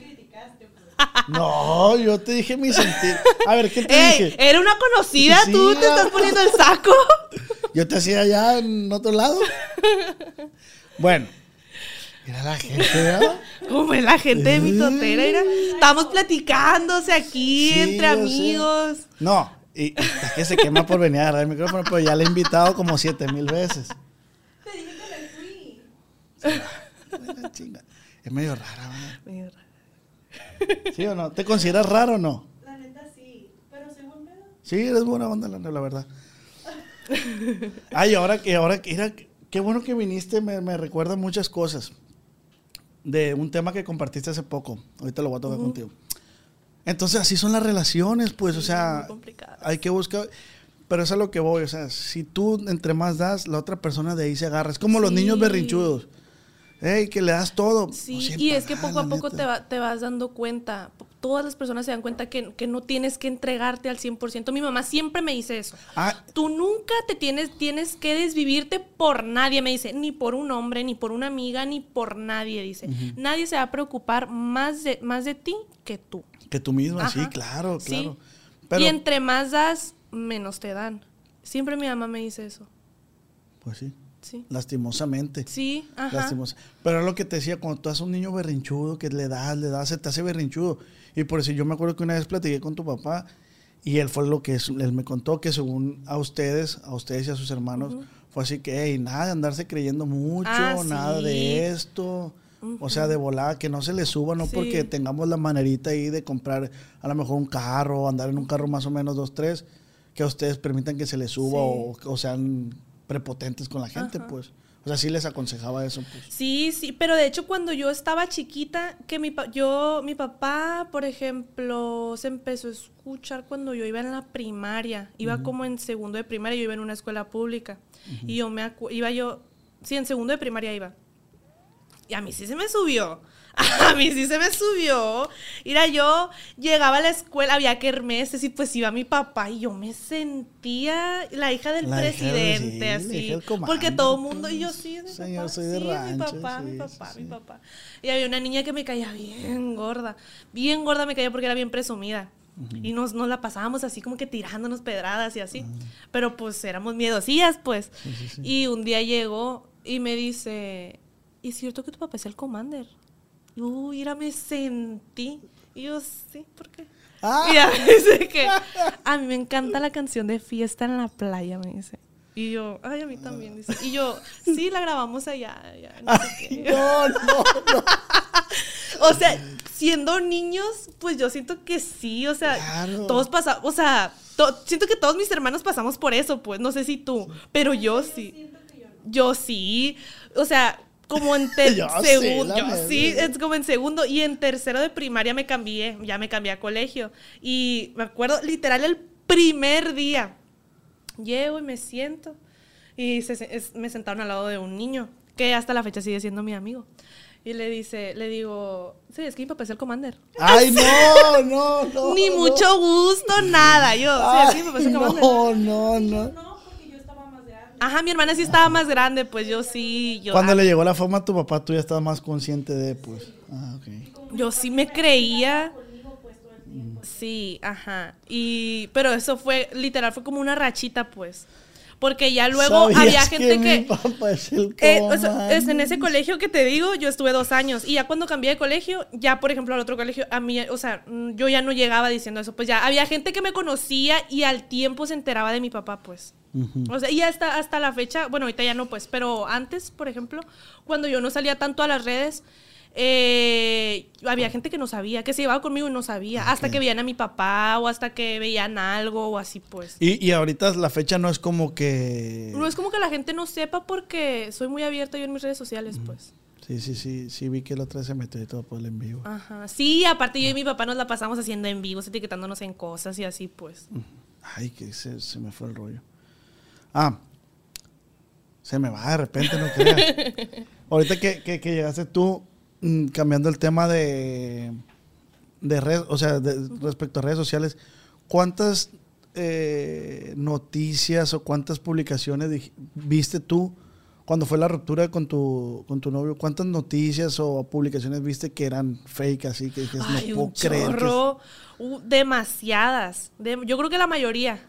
No, yo te dije mi sentir. A ver, ¿qué te Ey, dije? era una conocida, Sí, tú te estás poniendo el saco. Yo te hacía allá en otro lado. Bueno. Mira la gente, ¿verdad? Como es la gente de mi totera, mira. Estamos platicándose aquí Sí, entre sé. amigos. No, y, es que se quema por venir a agarrar el micrófono, pero ya le he invitado como siete mil veces. Te dije que me fui. Es medio rara, ¿verdad? Mira. ¿Sí o no? ¿Te consideras raro o no? La neta sí, pero según me Sí, eres buena onda, la, la verdad. Ay, ahora que, ahora que, mira, qué bueno que viniste, me, me recuerda muchas cosas. De un tema que compartiste hace poco. Ahorita lo voy a tocar contigo. Entonces, así son las relaciones, pues, o sea, hay que buscar. Pero eso es a lo que voy, o sea, si tú entre más das, la otra persona de ahí se agarra. Es como los Sí. niños berrinchudos. Ey, que le das todo. Sí, siempre y es que poco a poco neta. te, va- te vas dando cuenta. Todas las personas se dan cuenta que, que no tienes que entregarte al 100%. Mi mamá siempre me dice eso. Ah, Tú nunca te tienes, tienes que desvivirte por nadie, me dice. Ni por un hombre, ni por una amiga, ni por nadie, dice. Nadie se va a preocupar más de, más de ti que tú. que tú misma, sí, claro, Sí. claro. Pero, Y entre más das, menos te dan. Siempre mi mamá me dice eso. pues sí, Sí. lastimosamente. Sí, ajá. Lastimosa. Pero es lo que te decía, cuando tú haces un niño berrinchudo, que le das, le das, se te hace berrinchudo. Y por eso yo me acuerdo que una vez platiqué con tu papá y él fue lo que él me contó que según a ustedes, a ustedes y a sus hermanos, fue así que, hey, nada de andarse creyendo mucho, Ah, nada sí. de esto. O sea, de volada, que no se le suba, no Sí. porque tengamos la manerita ahí de comprar a lo mejor un carro, andar en un carro más o menos dos, tres, que a ustedes permitan que se les suba Sí. o, o sean prepotentes con la gente, Ajá. pues. O sea, sí les aconsejaba eso, pues. Sí, sí, pero de hecho cuando yo estaba chiquita, que mi pa- yo, mi papá, por ejemplo, se empezó a escuchar cuando yo iba en la primaria, iba como en segundo de primaria, yo iba en una escuela pública, y yo me acu- iba yo, sí, en segundo de primaria iba, y a mí sí se me subió. A mí sí se me subió. Mira, yo llegaba a la escuela, había kermeses y pues iba mi papá y yo me sentía la hija del La hija del- sí, presidente, así. hija del comando, porque todo el mundo, y yo sí, de Señor, papá, soy de sí, rancho, mi papá, mi papá, sí, mi papá. Y había una niña que me caía bien gorda, bien gorda me caía porque era bien presumida. Y nos, nos la pasábamos así como que tirándonos pedradas y así. Pero pues éramos miedosillas, pues. Y un día llegó y me dice, ¿es cierto que tu papá es el commander? Uy, mira, me sentí. Y yo, sí, ¿por qué? Ah. Y ya me dice que a mí me encanta la canción de Fiesta en la Playa, me dice. Y yo, ay, a mí también, dice. Y yo, sí, la grabamos allá. allá, no sé qué. No, no, no. O sea, siendo niños, pues yo siento que sí, o sea, Claro. todos pasamos, o sea, to- siento que todos mis hermanos pasamos por eso, pues, no sé si tú, pero yo sí. Yo sí, o sea, como en Yo sí, segundo, la yo sí, es como en segundo y en tercero de primaria me cambié, ya me cambié a colegio y me acuerdo literal el primer día, llego y me siento y se- es- me sentaron al lado de un niño que hasta la fecha sigue siendo mi amigo. Y le dice, le digo, sí, es que mi papá es el commander. Ay, no, no, no. Ni no. mucho gusto, nada. Yo, sí, es que mi papá es el commander. no, no, no. Ajá, mi hermana sí estaba más grande, pues yo sí, yo, Cuando le llegó la fama a tu papá, tú ya estabas más consciente de, pues. Ah, ok. yo sí me creía. Sí, ajá. Y, pero eso fue, literal, fue como una rachita, pues. Porque ya luego ¿Sabías había gente mi que... papá es el Eh, o sea, es en ese colegio que te digo, yo estuve dos años. Y ya cuando cambié de colegio, ya por ejemplo al otro colegio, a mí, o sea, yo ya no llegaba diciendo eso. Pues ya había gente que me conocía y al tiempo se enteraba de mi papá, pues. Ujú. O sea, y hasta, hasta la fecha, bueno, ahorita ya no, pues, pero antes, por ejemplo, cuando yo no salía tanto a las redes, eh, había gente que no sabía, que se llevaba conmigo y no sabía, hasta que veían a mi papá o hasta que veían algo o así, pues. Y, y ahorita la fecha no es como que... No es como que la gente no sepa porque soy muy abierta yo en mis redes sociales, pues. Sí, sí, sí, sí vi que la otra se metió y todo por el en vivo. Ajá. Sí, aparte yo y mi papá nos la pasamos haciendo en vivos, etiquetándonos en cosas y así, pues. Ay, que se, se me fue el rollo. Ah, se me va de repente, no creas. Ahorita que, que- que llegaste tú, mm, cambiando el tema de, de red, o sea, de- respecto a redes sociales, ¿cuántas eh, noticias o cuántas publicaciones viste tú cuando fue la ruptura con tu, con tu novio? ¿Cuántas noticias o publicaciones viste que eran fake así? Que dices, Ay, no puedo un creer. que es-". chorro. Uh, demasiadas. De- yo creo que la mayoría.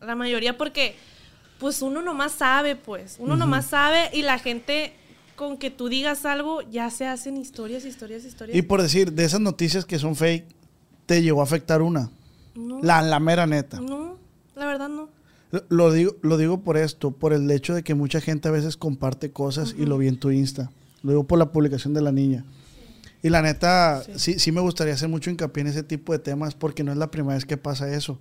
La mayoría porque, pues uno nomás sabe, pues. Uno nomás sabe y la gente con que tú digas algo ya se hacen historias, historias, historias. Y por decir, de esas noticias que son fake, ¿te llegó a afectar una? no, La, la mera neta. no, la verdad no. Lo- Lo digo, lo digo por esto, por el hecho de que mucha gente a veces comparte cosas y lo vi en tu Insta. Lo digo por la publicación de la niña. Y la neta, sí. sí, me gustaría hacer mucho hincapié en ese tipo de temas porque no es la primera vez que pasa eso.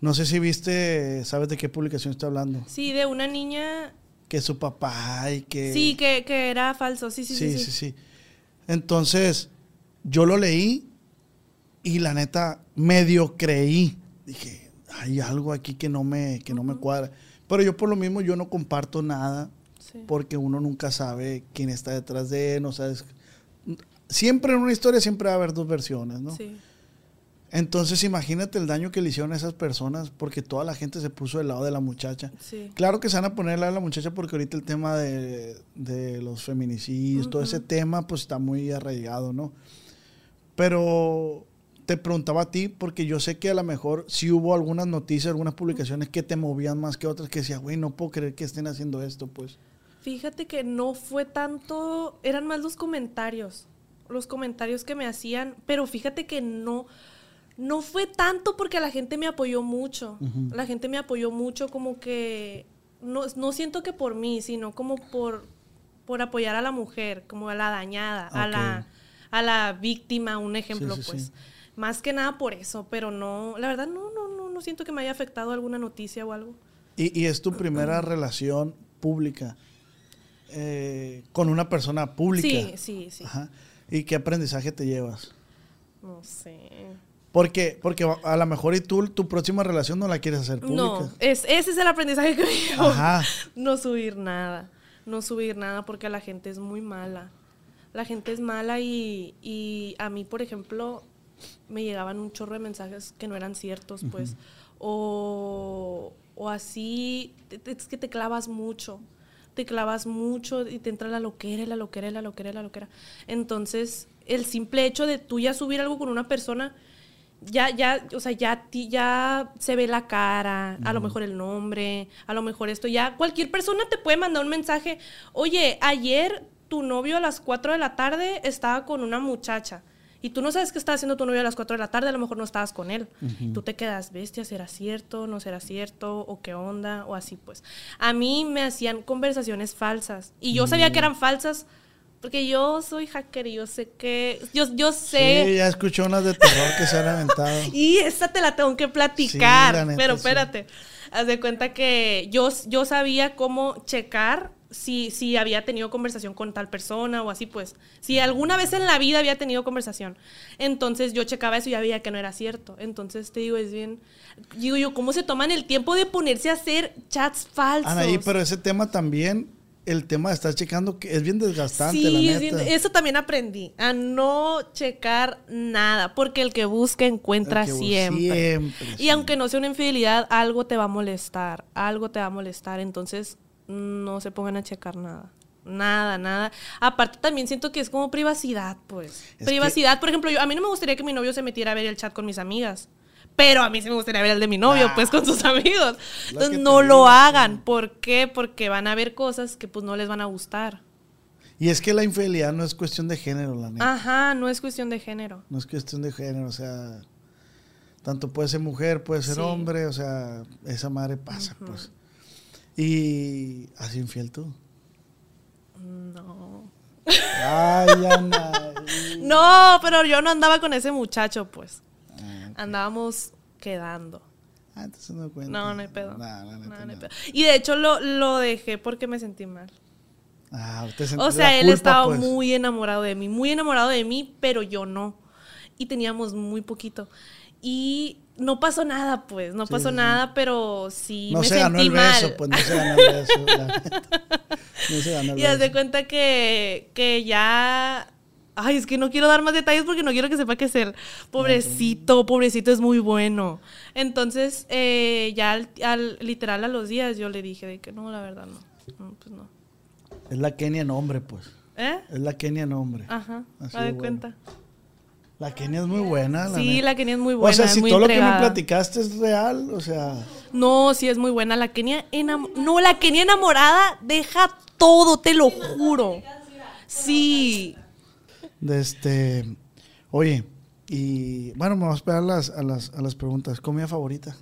No sé si viste, ¿sabes de qué publicación estoy hablando? Sí, de una niña. Que su papá y que... Sí, que, que era falso. Sí, sí, sí. sí, sí, sí, sí. Entonces, yo lo leí y la neta medio creí. Dije, hay algo aquí que no me, que no me cuadra. Pero yo por lo mismo yo no comparto nada porque uno nunca sabe quién está detrás de él, no sabes. Siempre en una historia siempre va a haber dos versiones, ¿no? Sí. Entonces imagínate el daño que le hicieron a esas personas porque toda la gente se puso del lado de la muchacha. Sí. Claro que se van a poner al lado de la muchacha porque ahorita el tema de, de los feminicidios, todo ese tema, pues está muy arraigado, ¿no? Pero te preguntaba a ti porque yo sé que a lo mejor sí hubo algunas noticias, algunas publicaciones que te movían más que otras que decía, güey, no puedo creer que estén haciendo esto, pues. Fíjate que no fue tanto, eran más los comentarios, los comentarios que me hacían, pero fíjate que no, no fue tanto porque la gente me apoyó mucho, la gente me apoyó mucho como que, no, no siento que por mí, sino como por, por apoyar a la mujer, como a la dañada, a, la, a la víctima, un ejemplo, Sí, sí, pues. sí. Más que nada por eso, pero no, la verdad no, no, no, no siento que me haya afectado alguna noticia o algo. Y, y es tu primera relación pública eh, con una persona pública. Sí, sí, sí. Ajá. ¿Y qué aprendizaje te llevas? No sé. Porque, porque a lo mejor y tú tu próxima relación no la quieres hacer pública. No, es, ese es el aprendizaje que me llevo. Ajá. No subir nada. No subir nada porque la gente es muy mala. La gente es mala y, y a mí, por ejemplo, me llegaban un chorro de mensajes que no eran ciertos, pues. O, o así, es que te clavas mucho. Te clavas mucho y te entra la loquera, la loquera, la loquera, la loquera. Entonces, el simple hecho de tú ya subir algo con una persona, ya, ya, o sea, ya, ti- ya se ve la cara, a lo mejor el nombre, a lo mejor esto, ya cualquier persona te puede mandar un mensaje, oye, ayer tu novio a las 4 de la tarde estaba con una muchacha y tú no sabes qué estaba haciendo tu novio a las 4 de la tarde, a lo mejor no estabas con él. Tú te quedas, bestia, ¿será cierto? ¿No será cierto? ¿O qué onda? O así pues. A mí me hacían conversaciones falsas y yo sabía que eran falsas. Porque yo soy hacker y yo sé que. Yo, yo sé. Sí, ya escuché unas de terror que se han aventado. Y esa te la tengo que platicar. Sí, neta, pero sí. espérate. Haz de cuenta que yo, yo sabía cómo checar si, si había tenido conversación con tal persona o así, pues. Si alguna vez en la vida había tenido conversación. Entonces yo checaba eso y ya veía que no era cierto. Entonces te digo, es bien. Digo yo, ¿cómo se toman el tiempo de ponerse a hacer chats falsos? Anaí, pero ese tema también, el tema de estar checando, que es bien desgastante, Sí, la neta. bien- eso también aprendí, a no checar nada, porque el que busca encuentra que siempre. siempre, Y sí. aunque no sea una infidelidad, algo te va a molestar, algo te va a molestar, entonces no se pongan a checar nada. Nada, nada. Aparte también siento que es como privacidad, pues. Es privacidad, por ejemplo, yo, a mí no me gustaría que mi novio se metiera a ver el chat con mis amigas. Pero a mí sí me gustaría ver el de mi novio, Nah. pues con sus amigos. Entonces no lo hagan. ¿Por qué? Porque van a ver cosas que pues no les van a gustar. Y es que la infidelidad no es cuestión de género, la neta. Ajá, no es cuestión de género. No es cuestión de género, o sea, tanto puede ser mujer, puede ser Sí. hombre, o sea, esa madre pasa, pues. Y así infiel tú. No. Ay, Ana. No, pero yo no andaba con ese muchacho, pues. Andábamos quedando. Ah, entonces no cuenta. No, no hay pedo. La neta No, no hay no. pedo. Y de hecho lo, lo dejé porque me sentí mal. Ah, usted sentí O la sea, él culpa, estaba pues. muy enamorado de mí, muy enamorado de mí, pero yo no. Y teníamos muy poquito. Y no pasó nada, pues, no Sí, pasó sí. nada, pero sí No me se ganó sentí el mal. beso, pues no se ganó el beso. la. No se ganó el Y haz de cuenta que, que ya... Ay, es que no quiero dar más detalles porque no quiero que sepa que es él. Pobrecito, pobrecito, es muy bueno. Entonces, eh, ya al, al- literal a los días yo le dije de que no, la verdad no. No, pues no. Es la Kenia en hombre, pues. ¿Eh? Es la Kenia en hombre. Ajá, Así de de bueno. cuenta. La Kenia es muy buena. La Sí, neta. la Kenia es muy buena. O sea, si todo lo que me platicaste es real, o sea, No, sí es muy buena. La Kenia enam- No, la Kenia enamorada deja todo, te lo juro. Sí. De este, oye, y bueno, me voy a esperar a las, a las, a las preguntas. ¿Comida favorita?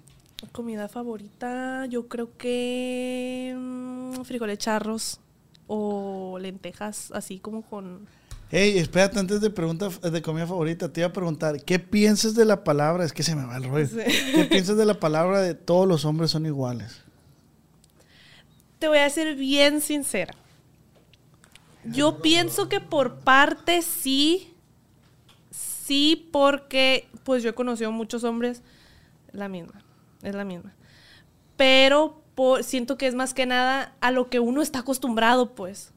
Comida favorita, yo creo que mm, frijoles charros o lentejas, así como con... Hey, espérate, antes de pregunta de comida favorita, te iba a preguntar, ¿qué piensas de la palabra? Es que se me va el rollo. ¿Qué piensas de la palabra de todos los hombres son iguales? Te voy a ser bien sincera. Yo pienso que por parte sí, sí, porque pues yo he conocido muchos hombres, la misma, es la misma. Pero por- siento que es más que nada a lo que uno está acostumbrado, pues.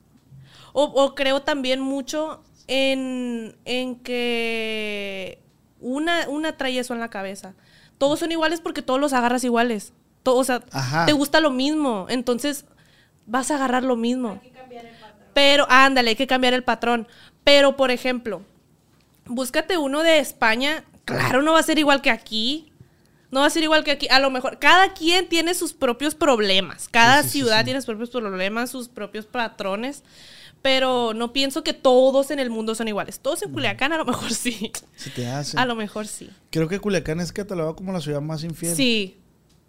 O, o creo también mucho en, en que una, una trae eso en la cabeza. Todos son iguales porque todos los agarras iguales. To- o sea, Ajá. te gusta lo mismo. Entonces, vas a agarrar lo mismo. Pero, ándale, hay que cambiar el patrón. Pero, por ejemplo, búscate uno de España. Claro, no va a ser igual que aquí. No va a ser igual que aquí. A lo mejor, cada quien tiene sus propios problemas. Cada Sí, sí, sí, ciudad sí. tiene sus propios problemas, sus propios patrones. Pero no pienso que todos en el mundo son iguales. Todos en Culiacán a lo mejor sí. Se te hace. A lo mejor sí. Creo que Culiacán es catalogado como la ciudad más infiel. Sí,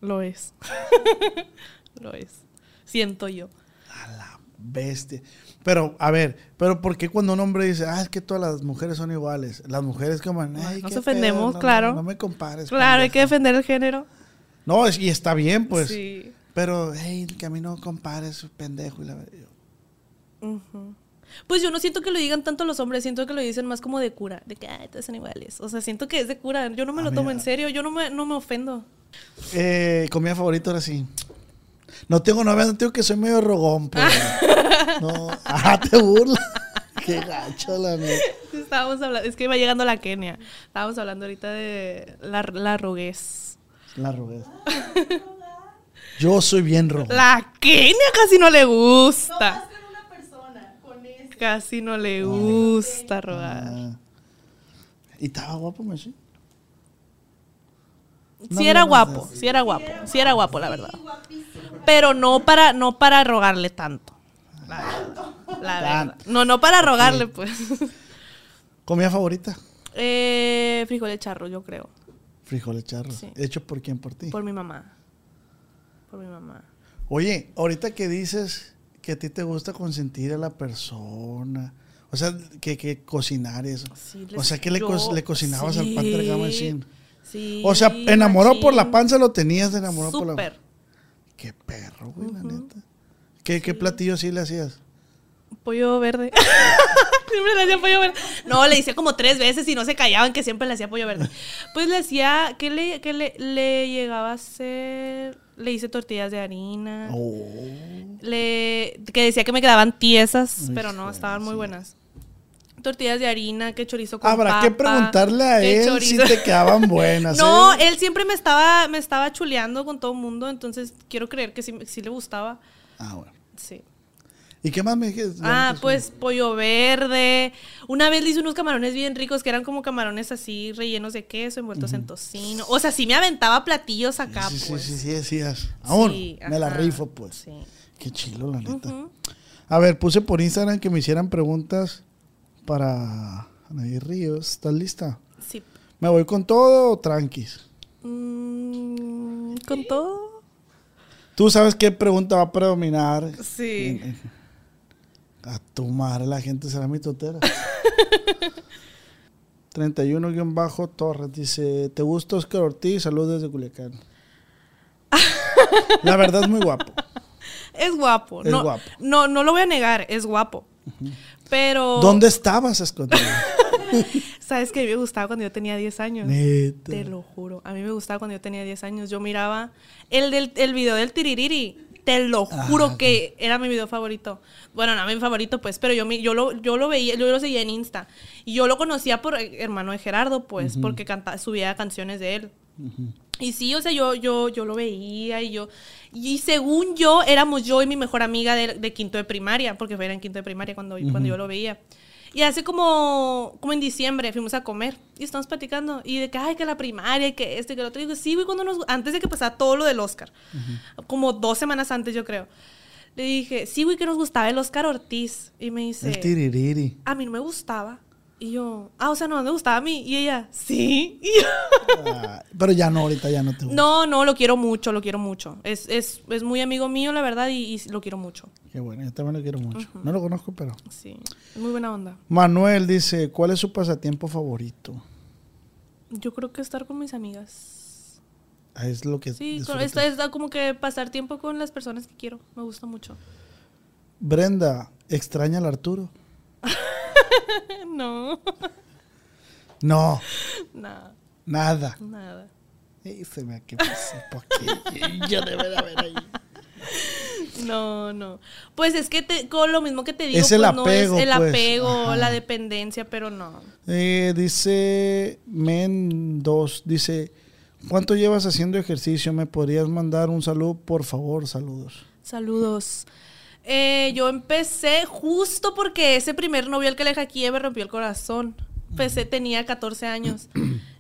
lo es. lo es. Siento yo. A la bestia. Pero, a ver, pero ¿por qué cuando un hombre dice, ah, es que todas las mujeres son iguales? Las mujeres como, ay, Nos ofendemos, pedo, no, claro. No, no me compares. Claro, hay que pendeja". defender el género. No, y está bien, pues. Sí. Pero, hey, que a mí no compares, pendejo. Y la... Ujú. Pues yo no siento que lo digan tanto los hombres, siento que lo dicen más como de cura, de que ay, todos son iguales. O sea, siento que es de cura. Yo no me Ah, lo tomo mira. en serio, yo no me, no me ofendo. Eh, comida favorita ahora sí. No tengo novia, no tengo que soy medio rogón, pues. no, ah, te burlas. Qué gacho, la neta. Estábamos hablando, es que iba llegando la Kenia. Estábamos hablando ahorita de la, la roguez. La rogué. Yo soy bien rogón. La Kenia casi no le gusta. Casi no le gusta rogar. Ah. Y estaba guapo, me sí. No Sí era guapo, sí era guapo, sí era guapo, la verdad. Pero no para, no para rogarle tanto. La verdad. La verdad. Tanto. No, no para rogarle, pues. Comida favorita. Eh, frijoles charros, yo creo. Frijoles charros. Sí. ¿Hecho por quién? Por ti. Por mi mamá. Por mi mamá. Oye, ahorita que dices que a ti te gusta consentir a la persona, o sea, que, que cocinar eso. Sí, o sea, que le, co- le cocinabas al pan de sí, Sí. O sea, enamorado por la panza lo tenías de enamorado por la. Qué perro, güey, la neta. ¿Qué, ¿Qué platillo sí le hacías? Pollo verde. siempre le hacía pollo verde. No, le hice como tres veces y no se callaban que siempre le hacía pollo verde. Pues le hacía, ¿qué le, qué le, le llegaba a hacer? Le hice tortillas de harina. Oh. Le, que decía que me quedaban tiesas, pero no, estaban muy buenas. Tortillas de harina, que chorizo con Habrá que preguntarle a él si te quedaban buenas. No, ¿eh? él siempre me estaba, me estaba chuleando con todo el mundo, entonces quiero creer que sí, sí le gustaba. Ah, bueno. Sí. ¿Y qué más me dijiste? Ah, pues pollo verde. Una vez le hice unos camarones bien ricos que eran como camarones así rellenos de queso, envueltos en tocino. O sea, sí me aventaba platillos acá, Sí, sí, pues. sí, sí, decías. Aún, Sí, me la rifo, pues. Sí. Qué chilo, la neta. A ver, puse por Instagram que me hicieran preguntas para Anaí Ríos. ¿Estás lista? Sí. ¿Me voy con todo o tranquis? Mm, Con todo. Tú sabes qué pregunta va a predominar. Sí. A tu madre, la gente será mi totera. 31-Torres dice: ¿Te gusta Oscar Ortiz? Saludos desde Culiacán. La verdad es muy guapo. Es guapo. Es no, guapo. No, no lo voy a negar, es guapo. Pero. ¿Dónde estabas escondido? ¿Sabes que a mí me gustaba cuando yo tenía 10 años? Neta. Te lo juro. A mí me gustaba cuando yo tenía 10 años. Yo miraba el del el video del tiririri. Te lo juro Ah, que era mi video favorito. Bueno, no mi favorito, pues, pero yo, yo, lo, yo lo veía, yo lo seguía en Insta. Y yo lo conocía por hermano de Gerardo, pues, porque canta, subía canciones de él. Y sí, o sea, yo, yo, yo lo veía y yo. Y según yo, éramos yo y mi mejor amiga de, de quinto de primaria, porque era en quinto de primaria cuando, cuando yo lo veía. Y hace como, como en diciembre fuimos a comer y estamos platicando. Y de que, ay, que la primaria, y que esto y que lo otro. Y digo, sí, güey, cuando nos, antes de que pasara todo lo del Oscar. Como dos semanas antes, yo creo. Le dije, sí, güey, que nos gustaba el Oscar Ortiz. Y me dice, El tiririri. a mí no me gustaba. Y yo, ah, o sea, no me gustaba a mí. Y ella, sí. Y yo, Ah, pero ya no, ahorita ya no te gusta. no, no, lo quiero mucho, lo quiero mucho. Es, es, es muy amigo mío, la verdad, y, y lo quiero mucho. Qué bueno, yo también lo quiero mucho. No lo conozco, pero. Sí, es muy buena onda. Manuel dice: ¿Cuál es su pasatiempo favorito? Yo creo que estar con mis amigas. Ah, Es lo que. Sí, esta es como que pasar tiempo con las personas que quiero. Me gusta mucho. Brenda, ¿extraña al Arturo? No, No, nada, nada. nada. Ey, se me que Ya debe de haber ahí. No, no. Pues es que te, con lo mismo que te digo, Es el pues no apego, es el pues. apego, Ajá. la dependencia, pero no. Eh, dice Men 2, dice, ¿cuánto llevas haciendo ejercicio? ¿Me podrías mandar un saludo? Por favor, saludos. Saludos. Eh, yo empecé justo porque ese primer novio al que le aquí me rompió el corazón. Empecé, tenía 14 años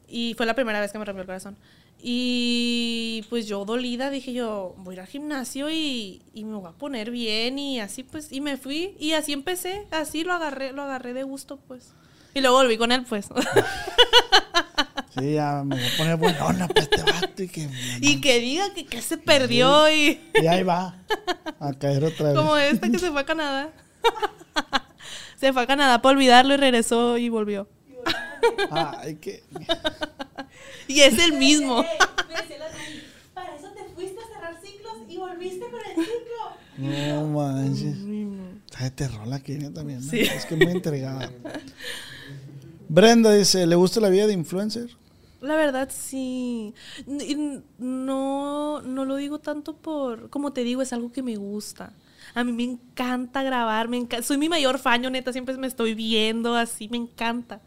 y fue la primera vez que me rompió el corazón. Y pues yo dolida dije yo, voy a ir al gimnasio y, y me voy a poner bien y así pues, y me fui y así empecé, así lo agarré, lo agarré de gusto pues. Y luego volví con él pues. Sí, ya me voy a poner buenona para este vato y que... y que diga que, que se perdió y... Y ahí va, a caer otra vez. Como esta que se fue a Canadá. se fue a Canadá para olvidarlo y regresó y volvió. Ay, que... Y es el mismo. Para eso te fuiste a cerrar ciclos y volviste con el ciclo. No manches. Está de terror la Kenia también. ¿no? Sí. Es que es muy entregada. Brenda dice, ¿le gusta la vida de influencer? La verdad, sí. No, no lo digo tanto por, como te digo, es algo que me gusta. A mí me encanta grabar, me enca- soy mi mayor fan, yo neta, siempre me estoy viendo así, me encanta.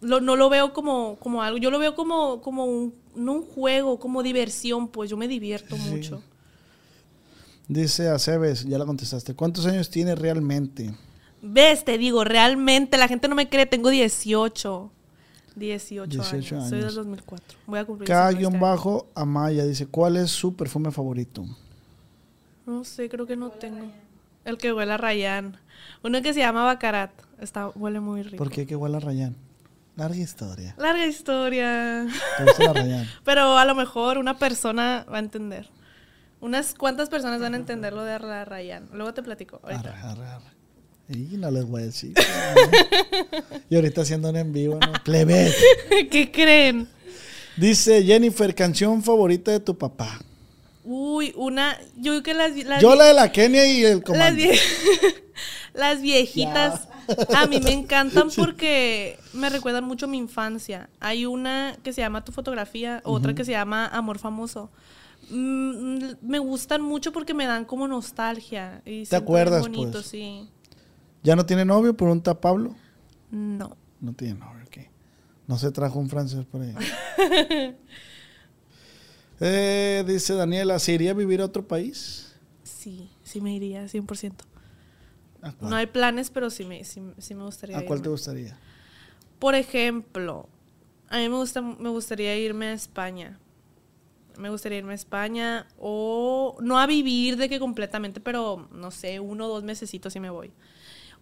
Lo- no lo veo como, como algo, yo lo veo como, como un, no un juego, como diversión, pues yo me divierto Sí. mucho. Dice Aceves, ya la contestaste. ¿Cuántos años tiene realmente? ¿Ves? Te digo, realmente la gente no me cree, tengo 18. 18, 18 años. Soy del años. 2004. Voy a cumplir 19 este año. K-Bajo Amaya dice, ¿cuál es su perfume favorito? No sé, creo que no tengo. El que huele a Rayán. Uno que se llama Bacarat. Está, huele muy rico. ¿Por qué que huele a Rayán? Larga historia. Larga historia. Pero a lo mejor una persona va a entender. Unas cuantas personas van a entender lo de la Rayán. Luego te platico. ahorita. Arre, arre. Y no les voy a decir. y ahorita haciendo un en vivo, ¿no? Plebe. ¿Qué creen? Dice Jennifer, canción favorita de tu papá. Uy, una. Yo creo que las. las Yo la de la Kenia y el Las, comando. vie- las viejitas a mí me encantan porque me recuerdan mucho mi infancia. Hay una que se llama Tu fotografía, otra que se llama Amor famoso. Mm, me gustan mucho porque me dan como nostalgia. Y bien acuerdas, bonito, pues? sí. ¿Ya no tiene novio? ¿Pregunta Pablo. No. No tiene novio, ok. No se trajo un francés por ahí. Eh, dice Daniela, ¿se iría a vivir a otro país? Sí, sí me iría, 100%. ¿A cuál? No hay planes, pero sí me, sí, sí me gustaría ¿A cuál te gustaría? Por ejemplo, a mí me, gusta, me gustaría irme a España. Me gustaría irme a España o no a vivir de que completamente, pero no sé, uno o dos mesecitos y me voy.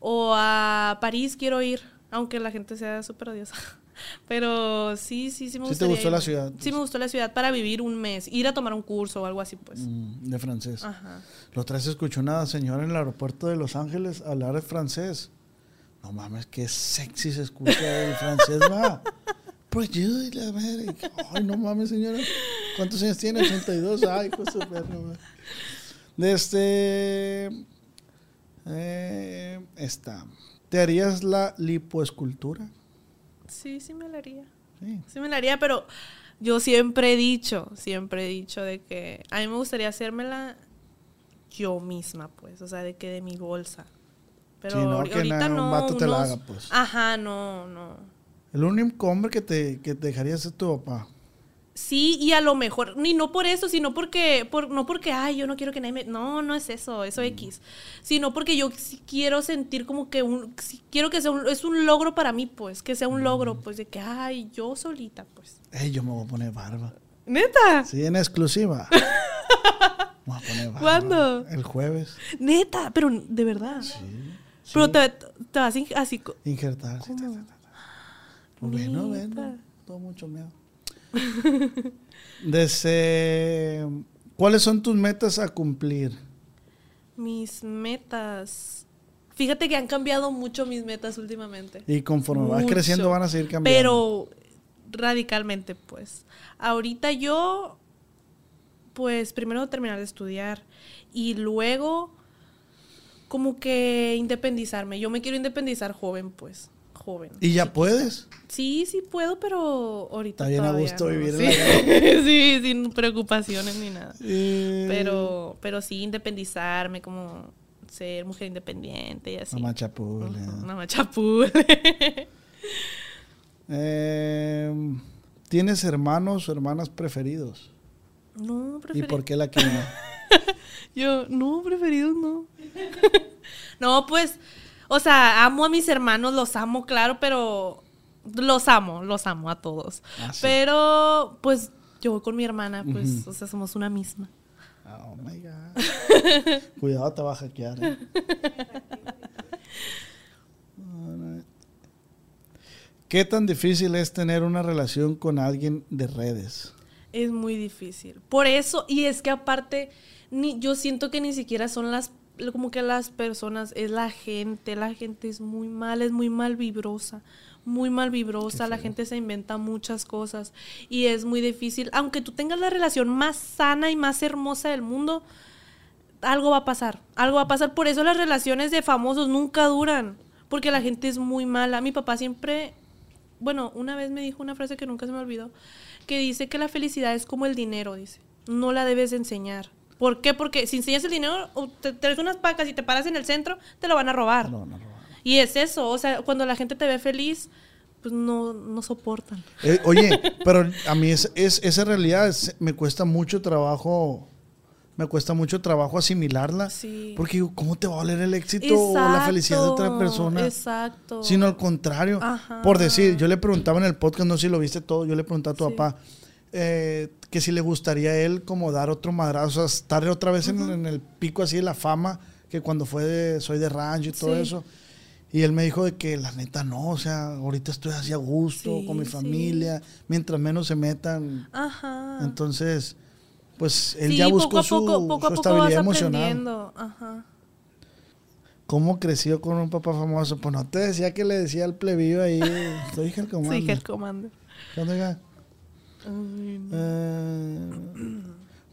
O a París quiero ir, aunque la gente sea súper odiosa. Pero sí, sí, sí me Sí te gustaría. gustó la ciudad, Sí me gustó la ciudad para vivir un mes, ir a tomar un curso o algo así, pues. Mm, de francés. Ajá. La otra vez escuché una señora en el aeropuerto de Los Ángeles hablar francés. No mames, qué sexy se escucha el francés, va. Pues yo y la madre. Ay, no mames, señora. ¿Cuántos años tiene? 82. Ay, pues super, no mames. De este. Eh, esta. ¿Te harías la lipoescultura? Sí, sí me la haría. Sí. Sí me la haría, pero yo siempre he dicho, siempre he dicho de que a mí me gustaría hacérmela yo misma, pues, o sea, de que de mi bolsa. Pero Sí, no, que ahorita un no. te la haga, pues. Ajá, no, no. El único hombre que te, que te dejaría ser tu papá. Sí, y a lo mejor, ni no por eso, sino porque, por, no porque, ay, yo no quiero que nadie me... No, no es eso, eso X. Sino porque yo sí quiero sentir como que un... sí quiero que sea un... Es un logro para mí, pues, que sea un logro, pues, de que, ay, yo solita, pues. Ey, yo me voy a poner barba. Neta, Sí, en exclusiva. Me voy a poner barba. ¿Cuándo? El jueves. neta, pero de verdad. Sí. Pero te, te vas así... Injertar. sí, ta, ta, ta, ta. Bueno, bueno. Todo mucho miedo. Desde, ¿Cuáles son tus metas a cumplir? Mis metas... Fíjate que han cambiado mucho mis metas últimamente. Y conforme vas Mucho. creciendo van a seguir cambiando. Pero radicalmente, pues. Ahorita yo, pues primero terminar de estudiar y luego como que independizarme. Yo me quiero independizar joven, pues. Joven. ¿Y ya puedes? Sí, sí puedo, pero ahorita Está bien a gusto no. vivir en sí. la sí, sin preocupaciones ni nada. Eh, Pero, pero sí independizarme, como ser mujer independiente y así. Mamá chapule. Una machapule. Eh, ¿Tienes hermanos o hermanas preferidos? no, ¿Y preferí. por qué la quina? Yo, no, preferidos no. no, pues, o sea, amo a mis hermanos, los amo, claro, pero los amo, los amo a todos. Ah, sí. Pero, pues, yo voy con mi hermana, pues, o sea, somos una misma. Oh my God. Cuidado, te va a hackear. eh. ¿Qué tan difícil es tener una relación con alguien de redes? Es muy difícil. Por eso, y es que aparte, ni, yo siento que ni siquiera son las, como que las personas, es la gente. La gente es muy mal, es muy mal vibrosa. Muy mal vibrosa, la gente se inventa muchas cosas y es muy difícil. Aunque tú tengas la relación más sana y más hermosa del mundo, algo va a pasar. Algo va a pasar. Por eso las relaciones de famosos nunca duran. Porque la gente es muy mala. Mi papá siempre, bueno, una vez me dijo una frase que nunca se me olvidó, que dice que la felicidad es como el dinero, dice. No la debes de enseñar. ¿Por qué? Porque si enseñas el dinero, te traes unas pacas y te paras en el centro, te lo van a robar. No, no, no. Y es eso, o sea, cuando la gente te ve feliz, pues no, no soportan. Eh, oye, pero a mí es, es- esa realidad es- me cuesta mucho trabajo, me cuesta mucho trabajo asimilarla. Sí. Porque digo, ¿cómo te va a valer el éxito o la felicidad de otra persona? Exacto. Sino al contrario. Ajá. Por decir, yo le preguntaba en el podcast, no sé si lo viste todo, yo le preguntaba a tu Sí. papá eh, que si le gustaría a él como dar otro madrazo, o sea, estar otra vez en, en el pico así de la fama, que cuando fue de Soy de Rancho y todo Sí. eso. Y él me dijo de que la neta no, o sea, ahorita estoy así a gusto Sí, con mi sí. familia, mientras menos se metan. Ajá. Entonces, pues él ya buscó poco a su, poco, poco a su poco estabilidad vas emocional. Ajá. ¿Cómo creció con un papá famoso? Pues no te decía que le decía al plebillo ahí, soy hija del comando. Comando. Eh,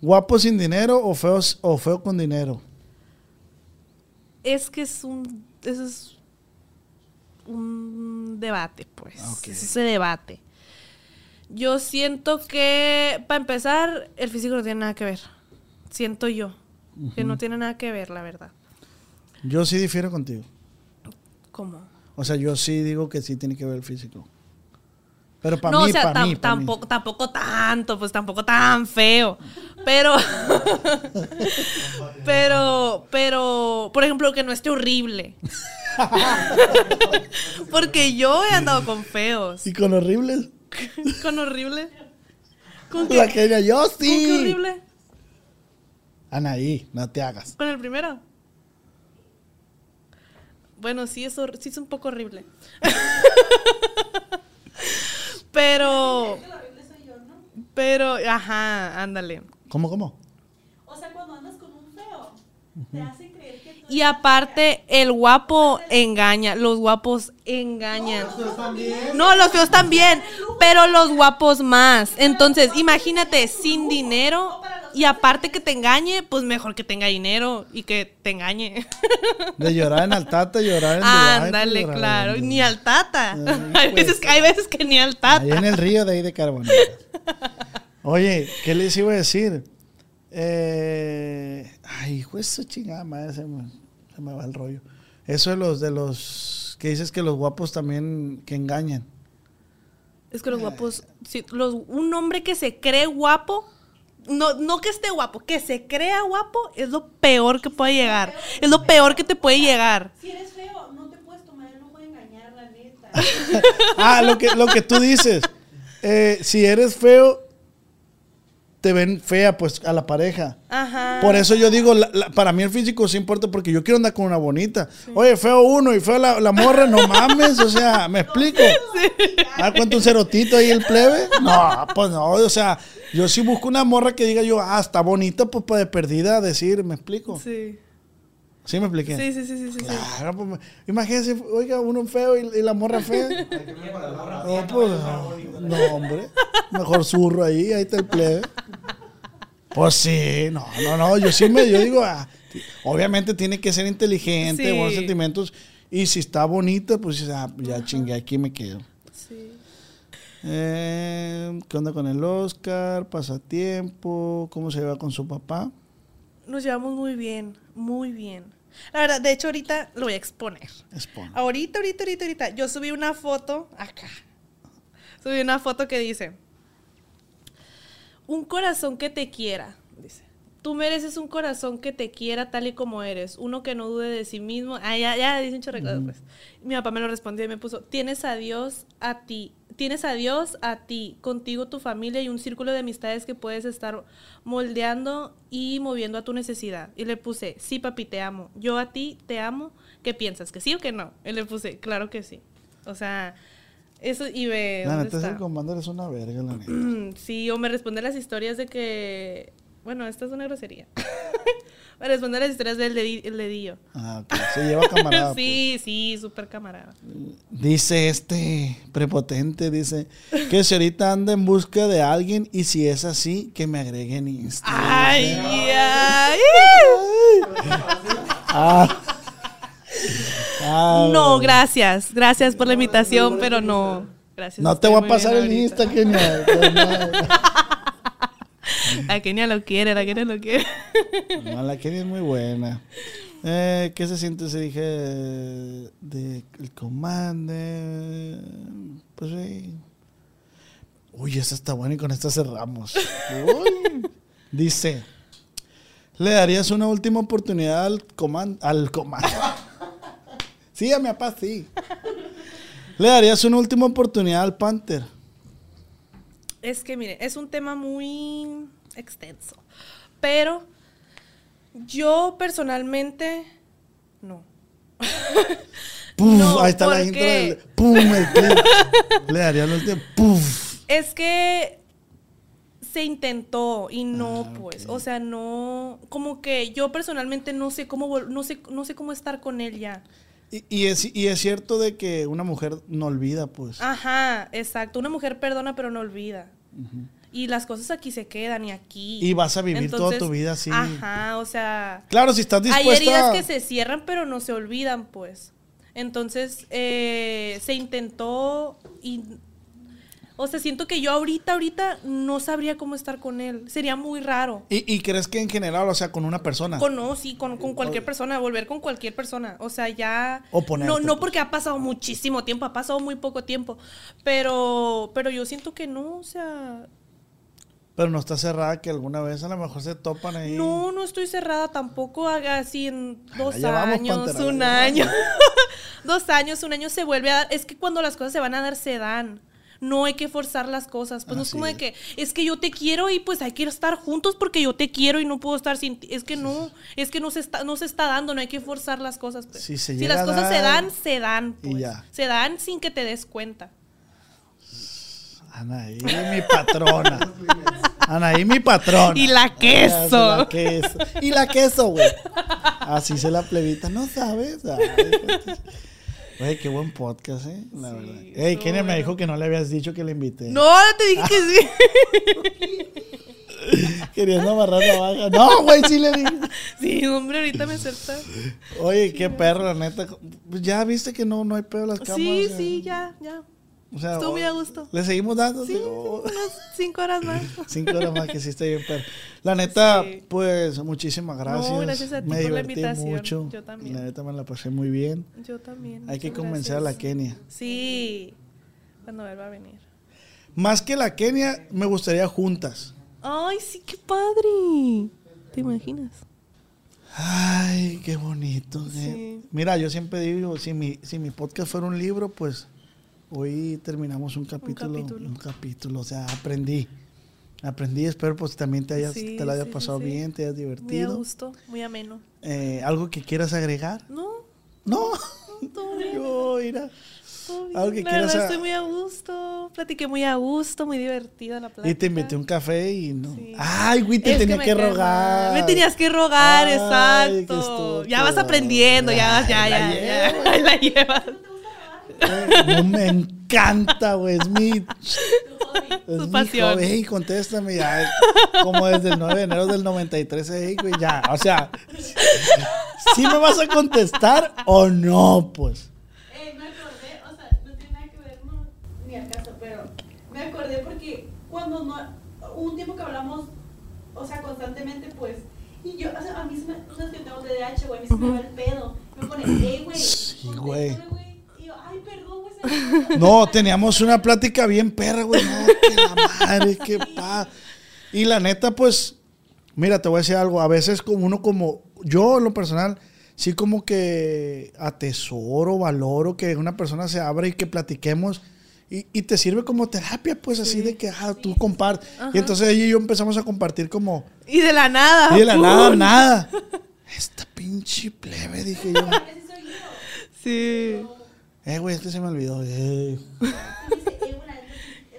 ¿Guapo sin dinero o feo, o feo con dinero? Es que es un. Eso es un debate, pues. Ah, ok. Es ese debate. Yo siento que, para empezar, el físico no tiene nada que ver. Siento yo. Que no tiene nada que ver, la verdad. Yo sí difiero contigo. ¿Cómo? O sea, yo sí digo que sí tiene que ver el físico. Pero para no, mí, o sea, para mí. tampoco, tampoco tanto, pues tampoco tan feo. Pero, pero, pero, por ejemplo, que no esté horrible. Porque yo he andado con feos. ¿Y con horribles? ¿Con horrible? ¿Con La qué? Kenia, yo ¿Con qué sí. horrible? Anaí, no te hagas. ¿Con el primero? Bueno, sí es, hor- sí es un poco horrible. Pero, ¿no? pero, ajá, ándale. ¿Cómo, cómo? O sea, cuando andas con un feo, te hace creer que tú Y aparte, el guapo engaña, los guapos engañan. No, los feos también, pero los guapos más. Entonces, imagínate, sin dinero y aparte que te engañe, pues mejor que tenga dinero y que te engañe. De llorar en Altata, llorar en pues, Ándale, llorar claro, en- ni al tata. Ay, hay, pues. veces, que- hay veces que ni al tata. Ahí en el río de ahí de Carbonera. Oye, ¿qué les iba a decir? Eh, ay, hijo de su chingada madre, se me, se me va el rollo. Eso de los, de los, que dices que los guapos también, que engañan. Es que los guapos, sí, los, un hombre que se cree guapo, no, no que esté guapo, que se crea guapo es lo peor que puede llegar. Es lo peor que te puede llegar. Si eres feo, no te puedes tomar el lujo de engañar, la neta. Ah, lo que, lo que tú dices. Eh, si eres feo, te ven fea, pues, a la pareja. Ajá. Por eso yo digo, la- la- para mí el físico sí importa porque yo quiero andar con una bonita. Oye, feo uno y feo la, la morra, no mames, o sea, ¿me explico? Ah, ¿cuánto un cerotito ahí el plebe? No, pues no, o sea, yo sí busco una morra que diga yo, ah, está bonita, pues para de perdida decir, ¿me explico? Sí, Sí. me expliqué? Sí, sí, sí, sí, sí. Claro, pues, imagínense, oiga, uno feo y, y la morra fea. No, pues, no, no, hombre. Mejor zurro ahí, ahí está el plebe. Pues sí, no, no, no, yo sí me, yo digo, ah, obviamente tiene que ser inteligente, Sí. buenos sentimientos. Y si está bonita, pues ah, ya chingue, aquí me quedo. Sí. Eh, ¿Qué onda con el Oscar? Pasatiempo, ¿cómo se lleva con su papá? Nos llevamos muy bien, muy bien. La verdad, de hecho, ahorita lo voy a exponer. Expone. Ahorita, ahorita, ahorita, ahorita. Yo subí una foto acá. Subí una foto que dice: Un corazón que te quiera. Dice: Tú mereces un corazón que te quiera tal y como eres. Uno que no dude de sí mismo. Ah, ya, ya, dicen chorrecadas, pues. Mi papá me lo respondió y me puso: Tienes a Dios a ti. Tienes a Dios a ti, contigo tu familia y un círculo de amistades que puedes estar moldeando y moviendo a tu necesidad. Y le puse, sí papi, te amo. Yo a ti te amo. ¿Qué piensas? ¿Que sí o que no? Y le puse, claro que sí. O sea, eso y ve... La ¿dónde neta, ese commander es una verga, la neta. Sí, o me responde las historias de que... Bueno, esta es una grosería. me responde las historias del dedi- el dedillo. Ah, ok. Se lleva camarada. pues. sí, sí, súper camarada. Dice este prepotente, dice que si ahorita anda en busca de alguien y si es así, que me agreguen Insta. Ay, ay. Ah. Ah, No, gracias. Gracias por la invitación, pero no. Gracias. No te voy a pasar el. Insta, Kenia. La Kenia lo quiere, la Kenia lo quiere. No, la Kenia es muy buena. Eh, ¿Qué se siente? Se dije de el comande. Pues sí. Uy, esa está buena y con esta cerramos. Uy. Dice, ¿le darías una última oportunidad al comando? Al comando. Sí, a mi papá, sí. ¿Le darías una última oportunidad al Panther? Es que, mire, es un tema muy extenso. Pero yo personalmente, no. Puf, No, ahí está la ¿por intro del pum, el clip. Le daría la última. Puf. Es que se intentó y no, Ah, pues, o sea, no, como que yo personalmente no sé cómo, no sé, no sé cómo estar con él ya. Y, y es, y es cierto de que una mujer no olvida, pues. Ajá, exacto. Una mujer perdona pero no olvida. Y las cosas aquí se quedan y aquí. Y vas a vivir toda tu vida así. Ajá, o sea, Claro, si estás hay dispuesta. heridas que se cierran pero no se olvidan, pues. Entonces, eh, se intentó y... O sea, siento que yo ahorita, ahorita no sabría cómo estar con él. Sería muy raro. ¿Y, y crees que en general, o sea, con una persona? Con, no, sí, con, con cualquier persona, volver con cualquier persona. O sea, ya. O ponerte, no, no porque ha pasado muchísimo tiempo, ha pasado muy poco tiempo. Pero, pero yo siento que no, o sea. Pero no está cerrada que alguna vez a lo mejor se topan ahí. No, no estoy cerrada tampoco haga así en dos llevamos, años, Pantera, un año. dos años, un año se vuelve a dar. Es que cuando las cosas se van a dar, se dan. No hay que forzar las cosas. Pues no es como de que es que yo te quiero y pues hay que estar juntos porque yo te quiero y no puedo estar sin ti. Es que no, es que no se está, no se está dando, no hay que forzar las cosas. pues. Si se si llega las cosas se dan, se dan. y pues. ya. Se dan sin que te des cuenta. Anaí, mi patrona. Anaí, mi patrona. Y la queso. Ah, la queso. Y la queso, güey. Así se la plebita, ¿no sabes? Ay, Güey, qué buen podcast, ¿eh? La Sí, verdad. Ey, Kenia me dijo que no le habías dicho que le invité. No, te dije que sí. Queriendo amarrar la baja. No, güey, sí le dije. Sí, hombre, ahorita me acerta. Oye, qué perro, la neta. Pues Ya viste que no, no hay pedo las cámaras. Sí, sí, ya, ya. O sea, Estuvo muy a gusto. Le seguimos dando. Sí, unas cinco horas más. Cinco horas más que sí está bien, pero la neta, Sí. pues muchísimas gracias. gracias a ti me por la divertí invitación. mucho. Yo también. La neta me la pasé muy bien. Yo también. Hay que convencer a la. Kenia. Sí, cuando vuelva a venir. Más que la Kenia, me gustaría juntas. Ay, sí, qué padre. ¿Te imaginas? Ay, qué bonito. eh. Sí. Mira, yo siempre digo, si mi, si mi podcast fuera un libro, pues hoy terminamos un capítulo. Un capítulo. capítulo. O sea, aprendí. Aprendí, espero pues también te, hayas, Sí, te la haya sí, sí, pasado sí. bien, te hayas Muy a divertido. gusto, muy ameno. Eh, ¿Algo que quieras agregar? No, No. todo bien. Yo, mira. todo bien. algo que la quieras verdad, estoy muy a gusto. Platiqué muy a gusto, muy divertida la plática. Y te invité un café y no. Ay, güey, te Es tenía que, rogar. Me tenías que rogar, Ay, exacto. Ya vas aprendiendo, ya vas, ya, la ya, ya. llevo. Ahí la llevas. Ay, No me encanta, güey. Es mi. Es Su mi pasión. hobby. Ey, contéstame. Ya, como desde el 9 de enero del 93, ey, güey, ya. O sea, ¿sí me vas a contestar o no? Pues. Eh, me acordé, o sea, no tiene nada que ver no, ni al caso, pero me acordé porque cuando no, hubo un tiempo que hablamos, o sea, constantemente, pues, y yo, o sea, a mí se me, tú sabes que tengo TDAH, güey, a mí se me va el pedo. Me pone, hey, güey, Sí, güey. Ay, perdón, güey, No, teníamos una plática bien perra, güey. No, que la madre, qué pa. Y la neta, pues, mira, te voy a decir algo. A veces como uno como, yo en lo personal, sí como que atesoro, valoro que una persona se abra y que platiquemos. Y, y te sirve como terapia, pues así de que ah, tú compartes. Y entonces ella y yo empezamos a compartir como, Y de la nada. y de la ¡pum! nada, nada. Esta pinche plebe, dije yo. Sí. Eh, güey, este se me olvidó. Eh.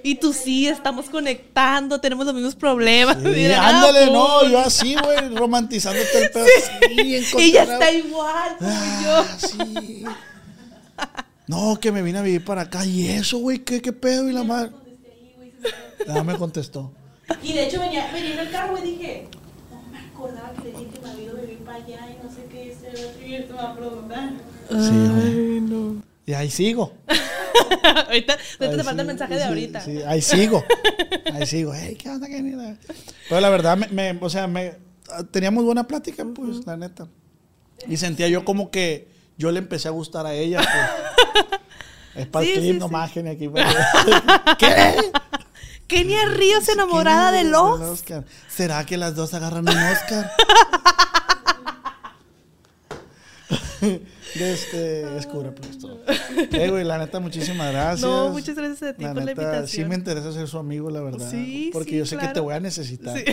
Y tú sí, estamos conectando, tenemos los mismos problemas. Sí, nada, ándale, no, yo así, güey, romantizándote el pedo. Sí, bien Ella está igual como Ah, sí. No, que me vine a vivir para acá. ¿Y eso, güey? ¿Qué, qué pedo? Y la madre. se me contestó. Y de hecho venía, venía en el carro y dije, no me acordaba que le dije que me había ido a vivir para allá y no sé qué, otro, y esto me va a preguntar. Sí. Ay, no. Y ahí sigo. ahorita ahorita Ahí te falta el mensaje de ahorita. sí, ahí sigo. Ahí sigo. Hey, ¿qué onda, Kenny? Pero la verdad, me, me- o sea, me, teníamos buena plática, pues, la neta. Y sentía yo como que yo le empecé a gustar a ella, pues. Es para Sí, el nomás. Kenny, aquí. pues. ¿Qué? Kenia Ríos enamorada de del Oscar. ¿Será que las dos agarran un Oscar? de este, descubre pues todo. Eh, güey, la neta, muchísimas gracias. No, muchas gracias a ti La por la neta, invitación. Sí me interesa ser su amigo, la verdad. Sí, Porque sí, yo sé que te claro. voy a necesitar. Sí.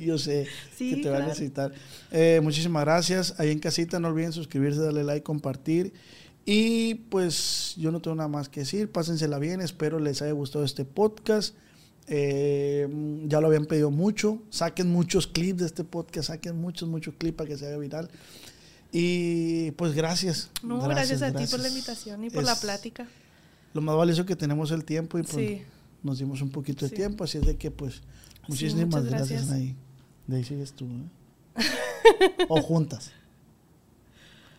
yo sé que te voy a claro. necesitar. Eh, muchísimas gracias. Ahí en casita no olviden suscribirse, darle like, compartir. Y pues yo no tengo nada más que decir. Pásensela bien. Espero les haya gustado este podcast. Eh, ya lo habían pedido mucho. Saquen muchos clips de este podcast. Saquen muchos, muchos clips para que se haga viral. Y pues gracias. No, gracias, a ti por la invitación y por la plática. Lo más valioso que tenemos el tiempo y pues Sí. nos dimos un poquito de Sí. tiempo. Así es de que pues muchísimas gracias, gracias. ahí. De ahí sigues tú. ¿eh? o juntas.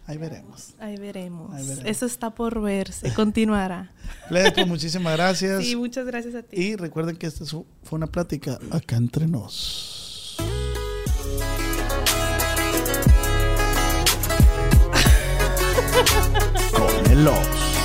Ahí veremos. Ahí veremos. Ahí veremos. Eso está por verse. Continuará. Plebes, pues muchísimas gracias. Sí, muchas gracias a ti. Y recuerden que esta fue una plática acá entre nos. El